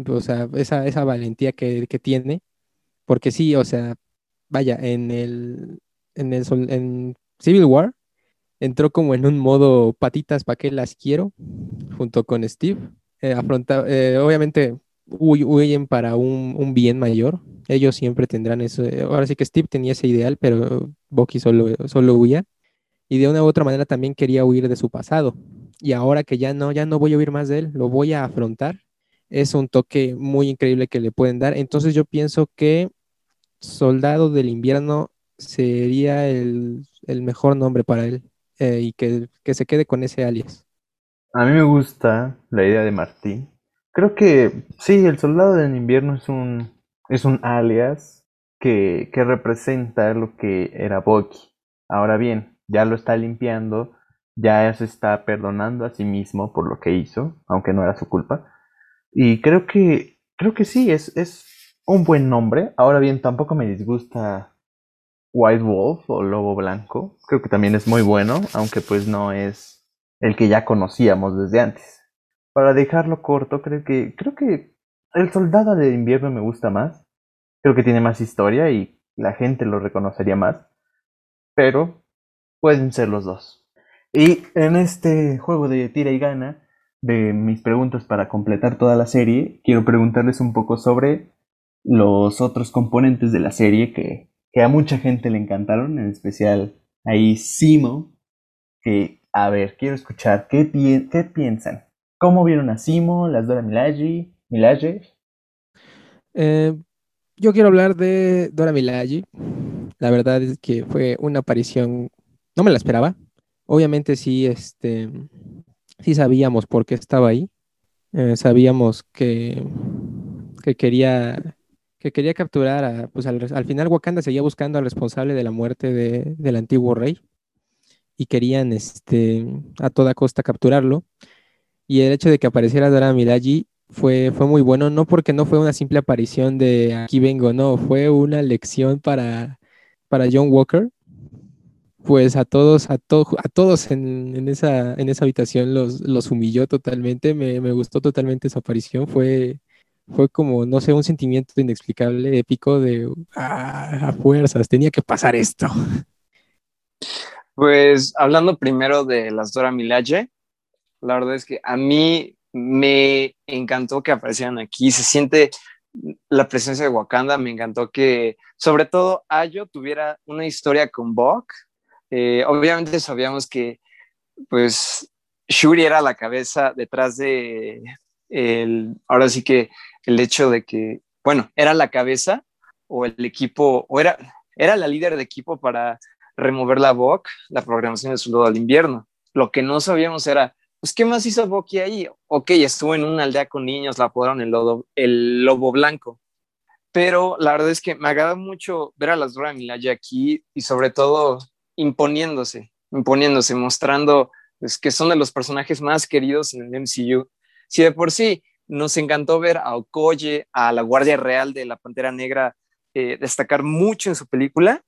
o sea, esa, esa valentía que, que, tiene, porque sí, o sea, vaya, en el, en el, en Civil War, entró como en un modo patitas para que las quiero, junto con Steve, eh, afronta, eh, obviamente huyen para un, bien mayor. Ellos siempre tendrán eso. Ahora sí que Steve tenía ese ideal, pero Bucky solo, solo huía. Y de una u otra manera también quería huir de su pasado. y ahora que ya no, ya no voy a oír más de él, lo voy a afrontar. Es un toque muy increíble que le pueden dar. Entonces yo pienso que Soldado del Invierno sería el, mejor nombre para él eh, y que, que se quede con ese alias. A mí me gusta la idea de Martín. Creo que sí, el Soldado del Invierno es un, es un alias que, que representa lo que era Bucky. Ahora bien, ya lo está limpiando ya se está perdonando a sí mismo por lo que hizo, aunque no era su culpa. Y creo que, creo que sí, es, es un buen nombre. Ahora bien, tampoco me disgusta White Wolf o Lobo Blanco. Creo que también es muy bueno, aunque pues no es el que ya conocíamos desde antes. Para dejarlo corto, creo que, creo que el Soldado de Invierno me gusta más. Creo que tiene más historia y la gente lo reconocería más. Pero pueden ser los dos. Y en este juego de tira y gana, de mis preguntas para completar toda la serie, quiero preguntarles un poco sobre los otros componentes de la serie que, a mucha gente le encantaron, en especial ahí Simo, que, a ver, quiero escuchar, ¿qué, qué piensan? ¿Cómo vieron a Simo, las Dora Milaje? Milaje? Eh, yo quiero hablar de Dora Milaje. La verdad es que fue una aparición, no me la esperaba, Obviamente sí, este, sí sabíamos por qué estaba ahí. Eh, sabíamos que, que, quería, que quería capturar pues al, final Wakanda seguía buscando al responsable de la muerte del antiguo rey y querían este, a toda costa capturarlo. Y el hecho de que apareciera Dora Milaje fue, fue muy bueno, no porque no fue una simple aparición de aquí vengo, no, fue una lección para, para John Walker pues a todos, a, a todos en, esa, en esa habitación los, los humilló totalmente, me, gustó totalmente su aparición, fue, fue como, no sé, un sentimiento inexplicable, épico de ah, a fuerzas, tenía que pasar esto. Pues hablando primero de las Dora Milaje, la verdad es que a mí me encantó que aparecieran aquí, se siente la presencia de Wakanda, me encantó que sobre todo Ayo tuviera una historia con Bok, eh, obviamente sabíamos que, pues, Shuri era la cabeza detrás de el, ahora sí que el hecho de que, bueno, era la cabeza o el equipo, o era, era la líder de equipo para remover la VOC, la programación de Soldado al Invierno. Lo que no sabíamos era, pues, ¿qué más hizo Bucky ahí? Ok, estuvo en una aldea con niños, la apodaron el, el lobo blanco. Pero la verdad es que me agrada mucho ver a las Dora Milaje aquí y sobre todo imponiéndose, imponiéndose, mostrando pues, que son de los personajes más queridos en el MCU. Si de por sí nos encantó ver a Okoye, a la Guardia Real de la Pantera Negra, eh, destacar mucho en su película,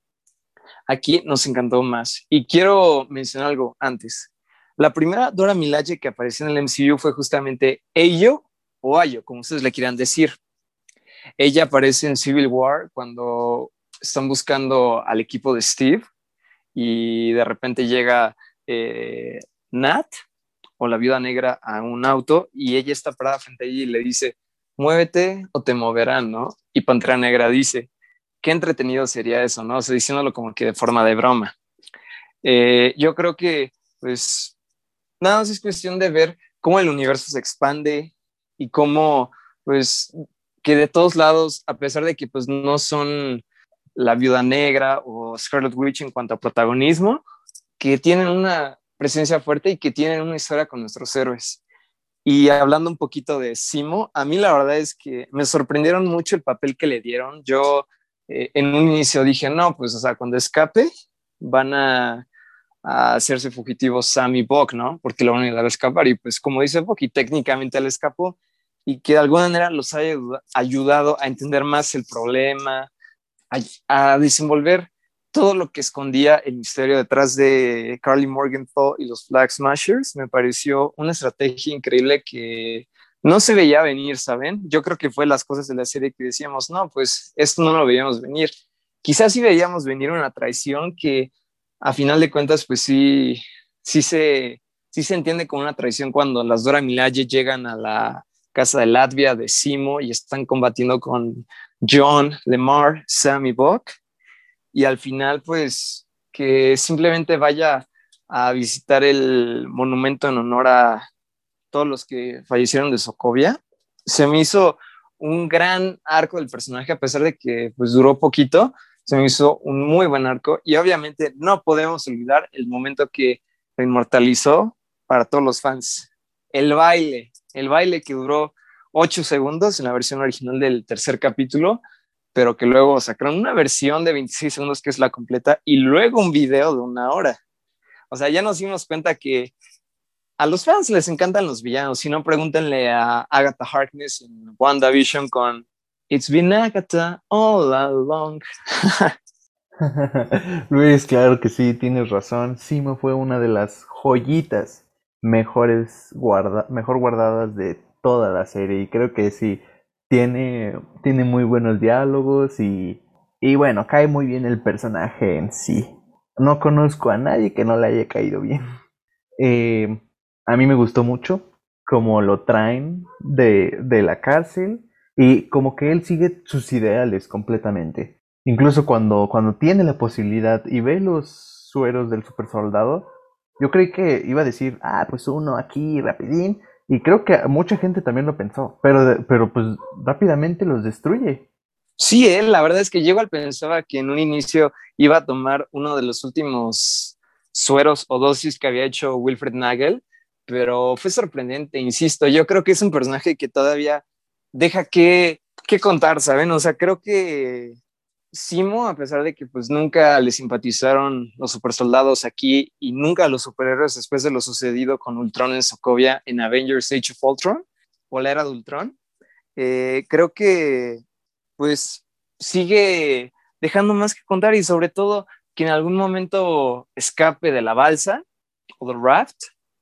aquí nos encantó más. Y quiero mencionar algo antes. La primera Dora Milaje que apareció en el MCU fue justamente Ayo o Ayo, como ustedes le quieran decir. Ella aparece en Civil War cuando están buscando al equipo de Steve y de repente llega eh, Nat o la viuda negra a un auto y ella está parada frente a ella y le dice, muévete o te moverán, ¿no? Y Pantera Negra dice, qué entretenido sería eso, ¿no? O sea, diciéndolo como que de forma de broma. Eh, yo creo que, pues, nada más es cuestión de ver cómo el universo se expande y cómo, pues, que de todos lados, a pesar de que, pues, no son la Viuda Negra o Scarlet Witch en cuanto a protagonismo, que tienen una presencia fuerte y que tienen una historia con nuestros héroes. Y hablando un poquito de Simo, a mí la verdad es que me sorprendieron mucho el papel que le dieron. Yo eh, en un inicio dije, no, pues, o sea, cuando escape van a, hacerse fugitivos Sam y Buck, ¿no? Porque lo van a ayudar a escapar. Y pues como dice Buck, y técnicamente él escapó y que de alguna manera los haya ayudado a entender más el problema, a, desenvolver todo lo que escondía el misterio detrás de Carly Morgenthau y los Flag Smashers, me pareció una estrategia increíble que no se veía venir, ¿saben? Yo creo que fue las cosas de la serie que decíamos, no, pues esto no lo veíamos venir. Quizás sí veíamos venir una traición que a final de cuentas, pues sí, sí se, sí se entiende como una traición cuando las Dora Milaje llegan a la casa de Latvia, de Simo, y están combatiendo con John, Lemar, Sam y Buck. Y al final, pues, que simplemente vaya a visitar el monumento en honor a todos los que fallecieron de Sokovia. Se me hizo un gran arco del personaje, a pesar de que pues duró poquito, se me hizo un muy buen arco y obviamente no podemos olvidar el momento que lo inmortalizó para todos los fans. El baile, el baile que duró ocho segundos en la versión original del tercer capítulo, pero que luego sacaron una versión de 26 segundos que es la completa y luego un video de una hora. O sea, ya nos dimos cuenta que a los fans les encantan los villanos. Si no, pregúntenle a Agatha Harkness en WandaVision con It's been Agatha all along. Luis, claro que sí, tienes razón. Simo fue una de las joyitas mejores guarda mejor guardadas de toda la serie. Y creo que sí, tiene, tiene muy buenos diálogos y, y bueno, cae muy bien el personaje en sí. No conozco a nadie que no le haya caído bien. Eh, a mí me gustó mucho como lo traen de, de la cárcel y como que él sigue sus ideales completamente. Incluso cuando, cuando tiene la posibilidad y ve los sueros del super soldado, yo creí que iba a decir, ah, pues uno aquí rapidín, y creo que mucha gente también lo pensó, pero, pero pues rápidamente los destruye. Sí, él, eh, la verdad es que igual pensaba que en un inicio iba a tomar uno de los últimos sueros o dosis que había hecho Wilfred Nagel, pero fue sorprendente, insisto, yo creo que es un personaje que todavía deja que, que contar, ¿saben? O sea, creo que Simo, a pesar de que pues nunca le simpatizaron los supersoldados aquí y nunca los superhéroes después de lo sucedido con Ultron en Sokovia en Avengers Age of Ultron o la era de Ultron, eh, creo que pues sigue dejando más que contar y sobre todo que en algún momento escape de la balsa o del raft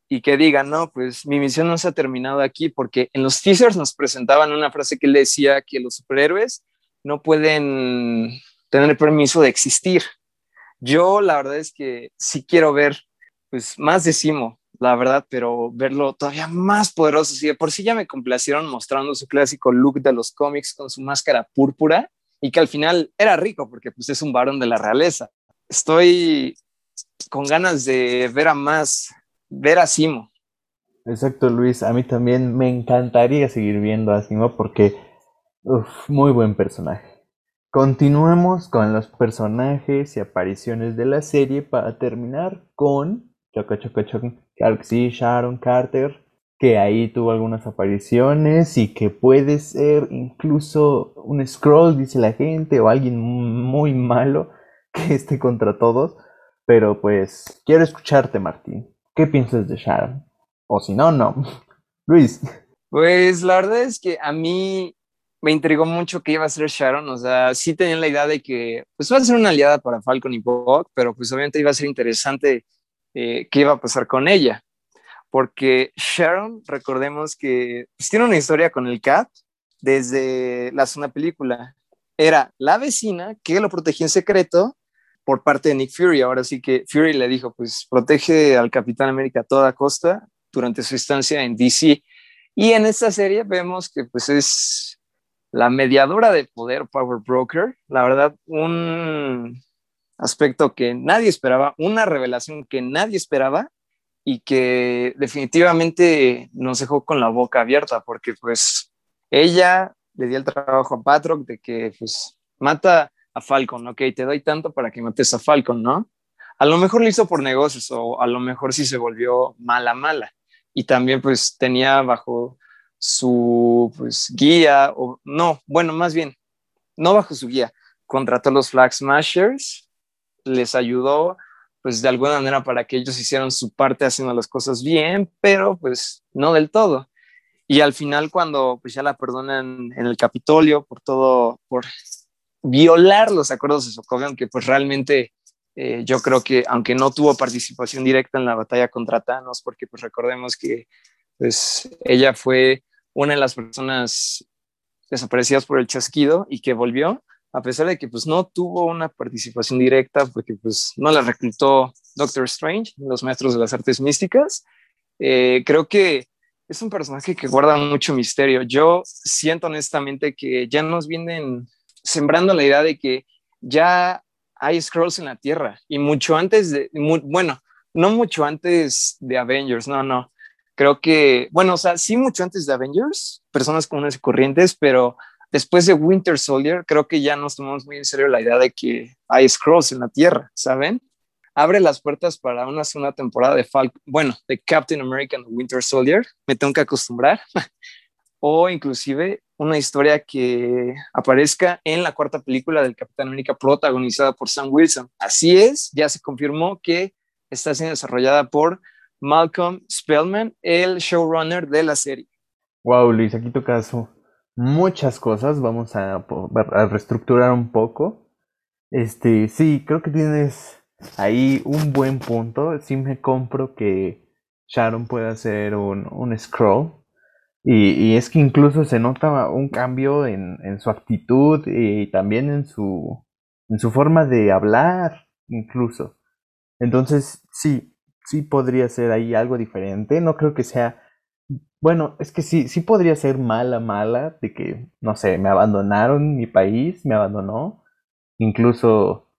y que diga, no, pues mi misión no se ha terminado aquí porque en los teasers nos presentaban una frase que él decía que los superhéroes no pueden tener permiso de existir. Yo la verdad es que sí quiero ver pues más de Simo, la verdad, pero verlo todavía más poderoso. Si de por sí ya me complacieron mostrando su clásico look de los cómics con su máscara púrpura y que al final era rico porque pues es un varón de la realeza. Estoy con ganas de ver a más, ver a Simo. Exacto, Luis. A mí también me encantaría seguir viendo a Simo porque Uf, muy buen personaje. Continuemos con los personajes y apariciones de la serie para terminar con Choco Choco Choco, Sharon Carter, que ahí tuvo algunas apariciones y que puede ser incluso un scroll, dice la gente, o alguien muy malo que esté contra todos. Pero pues quiero escucharte, Martín. ¿Qué piensas de Sharon? O si no, no. Luis. Pues la verdad es que a mí me intrigó mucho que iba a ser Sharon, o sea, sí tenía la idea de que pues va a ser una aliada para Falcon y Buck, pero pues obviamente iba a ser interesante eh, qué iba a pasar con ella, porque Sharon, recordemos que pues, tiene una historia con el Cap desde la zona película. Era la vecina que lo protegía en secreto por parte de Nick Fury. Ahora sí que Fury le dijo, pues protege al Capitán América a toda costa durante su estancia en DC. Y en esta serie vemos que pues es la mediadora de poder, Power Broker, la verdad, un aspecto que nadie esperaba, una revelación que nadie esperaba y que definitivamente nos dejó con la boca abierta, porque pues ella le dio el trabajo a Patrick de que pues mata a Falcon, ok, te doy tanto para que mates a Falcon, ¿no? A lo mejor lo hizo por negocios o a lo mejor sí se volvió mala, mala. Y también pues tenía bajo su pues, guía, o no, bueno, más bien, no bajo su guía, contrató a los Flag Smashers, les ayudó pues de alguna manera para que ellos hicieran su parte haciendo las cosas bien, pero pues no del todo. Y al final cuando pues ya la perdonan en el Capitolio por todo, por violar los acuerdos de Sokovia, aunque pues realmente eh, yo creo que aunque no tuvo participación directa en la batalla contra Thanos, porque pues recordemos que pues ella fue una de las personas desaparecidas por el chasquido y que volvió, a pesar de que pues no tuvo una participación directa porque pues no la reclutó Doctor Strange, los maestros de las artes místicas. Eh, creo que es un personaje que guarda mucho misterio. Yo siento honestamente que ya nos vienen sembrando la idea de que ya hay scrolls en la Tierra y mucho antes de, bueno, no mucho antes de Avengers, no, no. Creo que, bueno, o sea, sí mucho antes de Avengers, personas comunes y corrientes, pero después de Winter Soldier, creo que ya nos tomamos muy en serio la idea de que hay Scrolls en la Tierra, ¿saben? Abre las puertas para una segunda temporada de Falcon, bueno, de Captain America Winter Soldier, me tengo que acostumbrar, o inclusive una historia que aparezca en la cuarta película del Capitán América protagonizada por Sam Wilson. Así es, ya se confirmó que está siendo desarrollada por Malcolm Spellman, el showrunner de la serie. Wow, Luis, aquí caso muchas cosas, vamos a, a, reestructurar un poco. Este, sí, creo que tienes ahí un buen punto. Sí me compro que Sharon pueda hacer un, un scroll. Y, y, es que incluso se nota un cambio en, en, su actitud y también en su, en su forma de hablar, incluso. Entonces, sí, sí podría ser ahí algo diferente. No creo que sea bueno, es que sí, sí podría ser mala, mala, de que, no sé, me abandonaron mi país, me abandonó. Incluso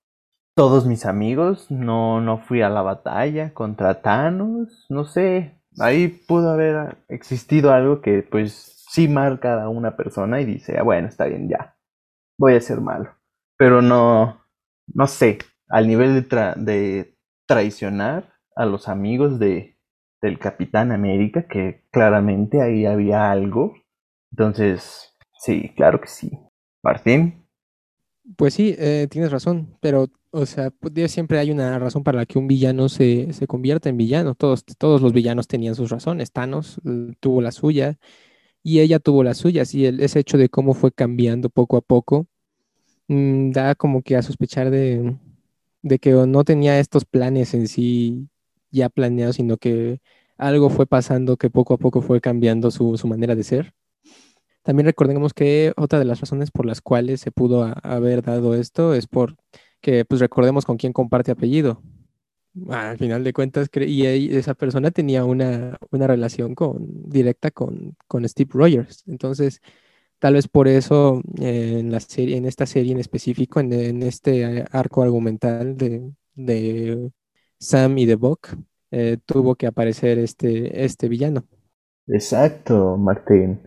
todos mis amigos, no, no fui a la batalla contra Thanos, no sé. Ahí pudo haber existido algo que pues sí marca a una persona y dice, ah, bueno, está bien, ya, voy a ser malo. Pero no, no sé, al nivel de, de traicionar a los amigos de, del Capitán América, que claramente ahí había algo. Entonces, sí, claro que sí. Martín. Pues sí, eh, tienes razón, pero, o sea, pues, siempre hay una razón para la que un villano se, se convierta en villano. Todos, todos los villanos tenían sus razones. Thanos eh, tuvo la suya y ella tuvo las suyas. Y el, ese hecho de cómo fue cambiando poco a poco mm, da como que a sospechar de, de que no tenía estos planes en sí ya planeado, sino que algo fue pasando que poco a poco fue cambiando su, manera de ser. También recordemos que otra de las razones por las cuales se pudo haber dado esto es por que pues recordemos con quién comparte apellido. Al final de cuentas, y esa persona tenía una, relación con, directa con, Steve Rogers. Entonces, tal vez por eso en, la serie, en esta serie en específico, en, este arco argumental de Sam y The Buck, eh, tuvo que aparecer este, este villano. Exacto, Martín.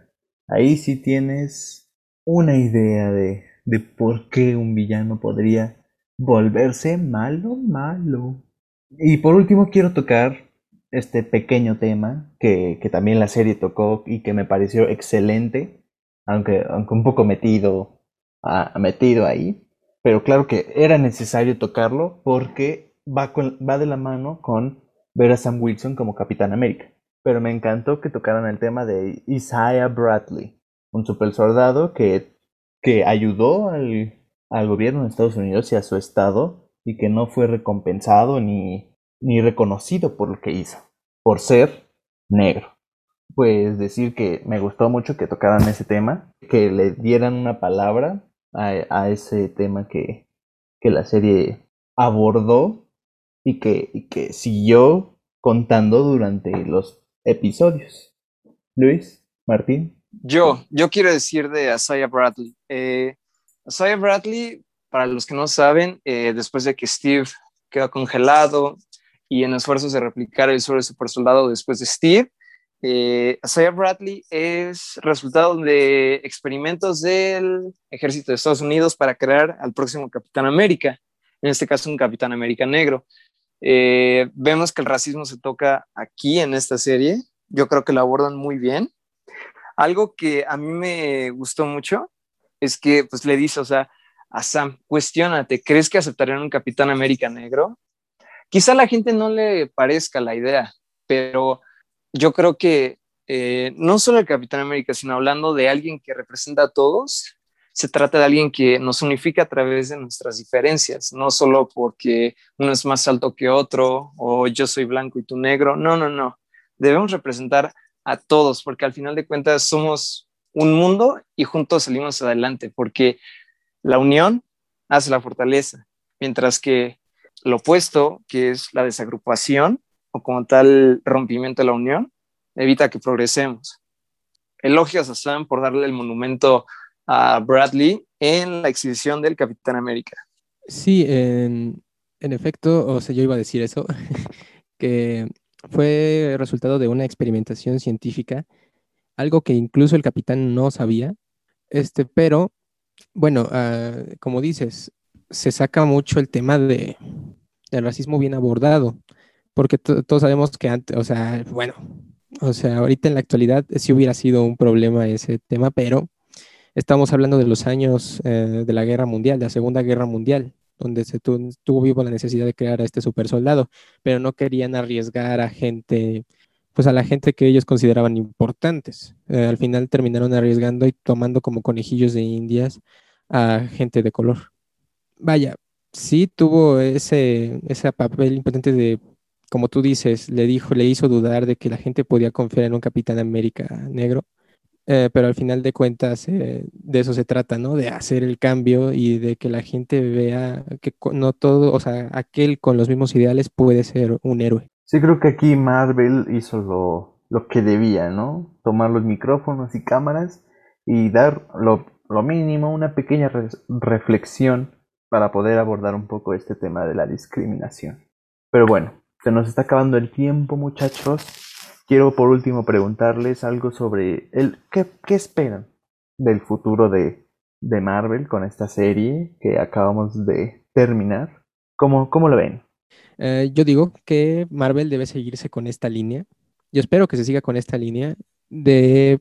Ahí sí tienes una idea de, de por qué un villano podría volverse malo, malo. Y por último quiero tocar este pequeño tema que, que, también la serie tocó y que me pareció excelente, aunque, aunque un poco metido, a, metido ahí. Pero claro que era necesario tocarlo porque va, va de la mano con ver a Sam Wilson como Capitán América. Pero me encantó que tocaran el tema de Isaiah Bradley, un super soldado que, que ayudó al, al gobierno de Estados Unidos y a su estado y que no fue recompensado ni, ni reconocido por lo que hizo, por ser negro. Pues decir que me gustó mucho que tocaran ese tema, que le dieran una palabra a, a ese tema que, que la serie abordó y que, que siguió contando durante los episodios. Luis, Martín. Yo, yo quiero decir de Asaya Bradley. Eh, Asaya Bradley, para los que no saben, eh, después de que Steve quedó congelado y en esfuerzos de replicar el suelo super soldado después de Steve, eh, Asaya Bradley es resultado de experimentos del ejército de Estados Unidos para crear al próximo Capitán América, en este caso un Capitán América negro. Eh, vemos que el racismo se toca aquí en esta serie. Yo creo que lo abordan muy bien. Algo que a mí me gustó mucho es que pues le dice, o sea, a Sam, cuestionate, ¿crees que aceptarían un Capitán América negro? Quizá a la gente no le parezca la idea, pero yo creo que eh, no solo el Capitán América, sino hablando de alguien que representa a todos, se trata de alguien que nos unifica a través de nuestras diferencias, no solo porque uno es más alto que otro o yo soy blanco y tú negro, no, no, no. Debemos representar a todos porque al final de cuentas somos un mundo y juntos salimos adelante porque la unión hace la fortaleza, mientras que lo opuesto, que es la desagrupación o como tal rompimiento de la unión, evita que progresemos. Elogios a Sam por darle el monumento a Bradley en la exhibición del Capitán América. Sí, en, efecto, o sea, yo iba a decir eso, que fue resultado de una experimentación científica, algo que incluso el capitán no sabía, este, pero bueno, ah, como dices, se saca mucho el tema de, del racismo bien abordado, porque todos sabemos que antes, o sea, bueno, o sea, ahorita en la actualidad sí hubiera sido un problema ese tema, pero estamos hablando de los años eh, de la guerra mundial, de la segunda guerra mundial, donde se tuvo vivo la necesidad de crear a este super soldado, pero no querían arriesgar a gente, pues a la gente que ellos consideraban importantes. Eh, al final terminaron arriesgando y tomando como conejillos de indias a gente de color. Vaya, sí tuvo ese, ese papel importante de como tú dices, le dijo, le hizo dudar de que la gente podía confiar en un Capitán América negro, eh, pero al final de cuentas eh, de eso se trata, ¿no? De hacer el cambio y de que la gente vea que no todo, o sea, aquel con los mismos ideales puede ser un héroe. Sí, creo que aquí Marvel hizo lo, lo que debía, ¿no? Tomar los micrófonos y cámaras y dar lo, lo mínimo, una pequeña reflexión para poder abordar un poco este tema de la discriminación. Pero bueno, se nos está acabando el tiempo, muchachos. Quiero por último preguntarles algo sobre el qué, esperan del futuro de, de, Marvel con esta serie que acabamos de terminar. ¿Cómo, cómo lo ven? Eh, yo digo que Marvel debe seguirse con esta línea. Yo espero que se siga con esta línea de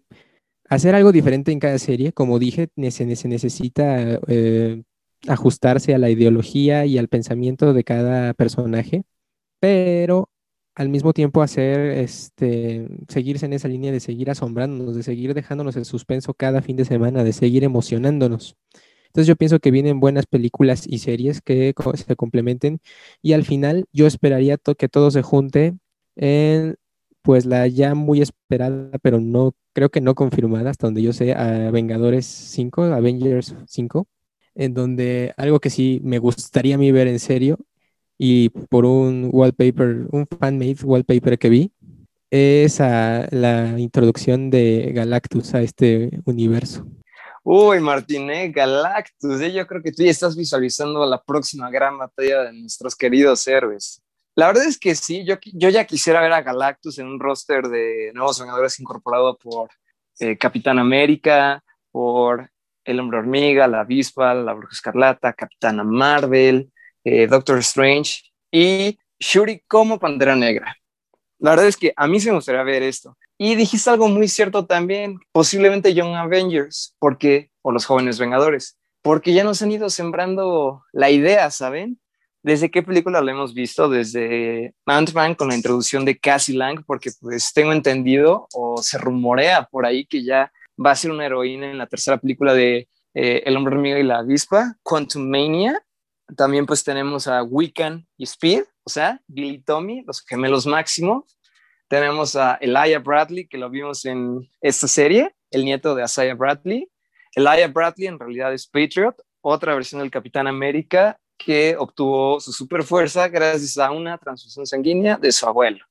hacer algo diferente en cada serie. Como dije, se, necesita eh, ajustarse a la ideología y al pensamiento de cada personaje pero al mismo tiempo hacer, este, seguirse en esa línea de seguir asombrándonos, de seguir dejándonos en suspenso cada fin de semana, de seguir emocionándonos. Entonces yo pienso que vienen buenas películas y series que se complementen y al final yo esperaría que todo se junte en pues la ya muy esperada, pero no creo que no confirmada hasta donde yo sé, a Vengadores 5, Avengers 5, en donde algo que sí me gustaría a mí ver en serio y por un wallpaper, un fan-made wallpaper que vi, es la introducción de Galactus a este universo. Uy, Martín, Galactus, ¿eh? yo creo que tú ya estás visualizando la próxima gran batalla de nuestros queridos héroes. La verdad es que sí, yo, yo ya quisiera ver a Galactus en un roster de nuevos Vengadores incorporado por eh, Capitán América, por El Hombre Hormiga, la Avispa, la Bruja Escarlata, Capitana Marvel, eh, Doctor Strange y Shuri como Pantera Negra. La verdad es que a mí se me gustaría ver esto. Y dijiste algo muy cierto también, posiblemente Young Avengers, porque, o los jóvenes Vengadores, porque ya nos han ido sembrando la idea, ¿saben? ¿Desde qué película lo hemos visto? Desde Ant-Man con la introducción de Cassie Lang, porque pues tengo entendido o se rumorea por ahí que ya va a ser una heroína en la tercera película de eh, El hombre hormiga y la avispa, Quantum Mania, también pues tenemos a Wiccan y Speed, o sea, Billy Tommy, los gemelos máximos. Tenemos a Elijah Bradley, que lo vimos en esta serie, el nieto de Isaiah Bradley. Elijah Bradley en realidad es Patriot, otra versión del Capitán América que obtuvo su super fuerza gracias a una transfusión sanguínea de su abuelo.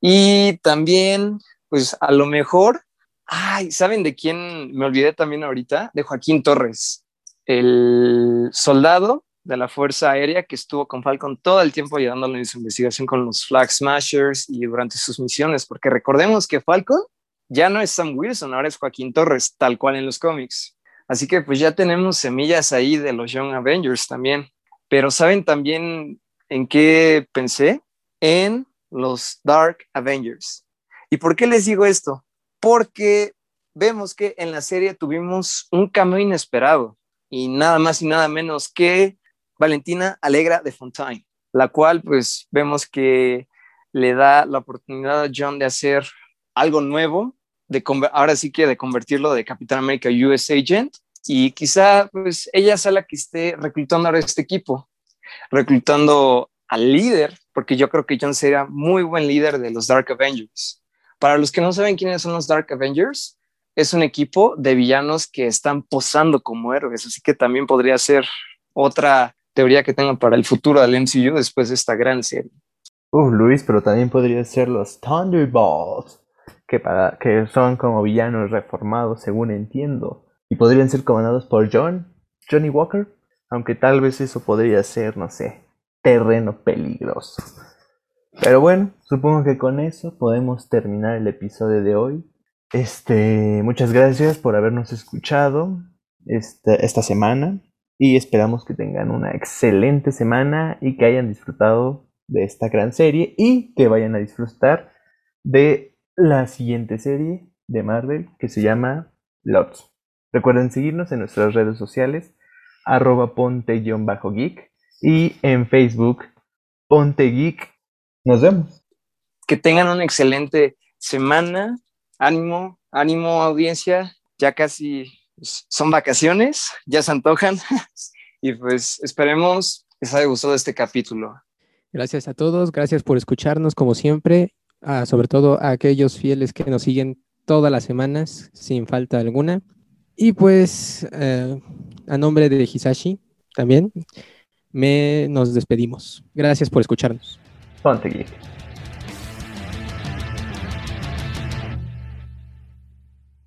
Y también, pues a lo mejor, ay, ¿saben de quién me olvidé también ahorita? De Joaquín Torres, el soldado de la Fuerza Aérea que estuvo con Falcon todo el tiempo ayudándole en su investigación con los Flag Smashers y durante sus misiones, porque recordemos que Falcon ya no es Sam Wilson, ahora es Joaquín Torres, tal cual en los cómics. Así que pues ya tenemos semillas ahí de los Young Avengers también. Pero ¿saben también en qué pensé? En los Dark Avengers. ¿Y por qué les digo esto? Porque vemos que en la serie tuvimos un cambio inesperado y nada más y nada menos que Valentina Alegra de Fontaine, la cual pues vemos que le da la oportunidad a John de hacer algo nuevo, de ahora sí que de convertirlo de Capitán América US Agent y quizá pues ella sea la que esté reclutando ahora este equipo, reclutando al líder, porque yo creo que John sería muy buen líder de los Dark Avengers. Para los que no saben quiénes son los Dark Avengers, es un equipo de villanos que están posando como héroes, así que también podría ser otra teoría que tengan para el futuro del MCU después de esta gran serie. Uh, Luis, pero también podría ser los Thunderbolts, que, para, que son como villanos reformados, según entiendo. Y podrían ser comandados por John, Johnny Walker, aunque tal vez eso podría ser, no sé, terreno peligroso. Pero bueno, supongo que con eso podemos terminar el episodio de hoy. Este, muchas gracias por habernos escuchado esta, esta semana y esperamos que tengan una excelente semana y que hayan disfrutado de esta gran serie y que vayan a disfrutar de la siguiente serie de Marvel que se llama Lots. Recuerden seguirnos en nuestras redes sociales arroba ponte-geek y en Facebook ponte geek. Nos vemos. Que tengan una excelente semana. Ánimo, ánimo audiencia. Ya casi son vacaciones, ya se antojan. y pues esperemos que les haya gustado este capítulo. Gracias a todos, gracias por escucharnos como siempre, sobre todo a aquellos fieles que nos siguen todas las semanas sin falta alguna. Y pues eh, a nombre de Hisashi también me nos despedimos. Gracias por escucharnos. Ponte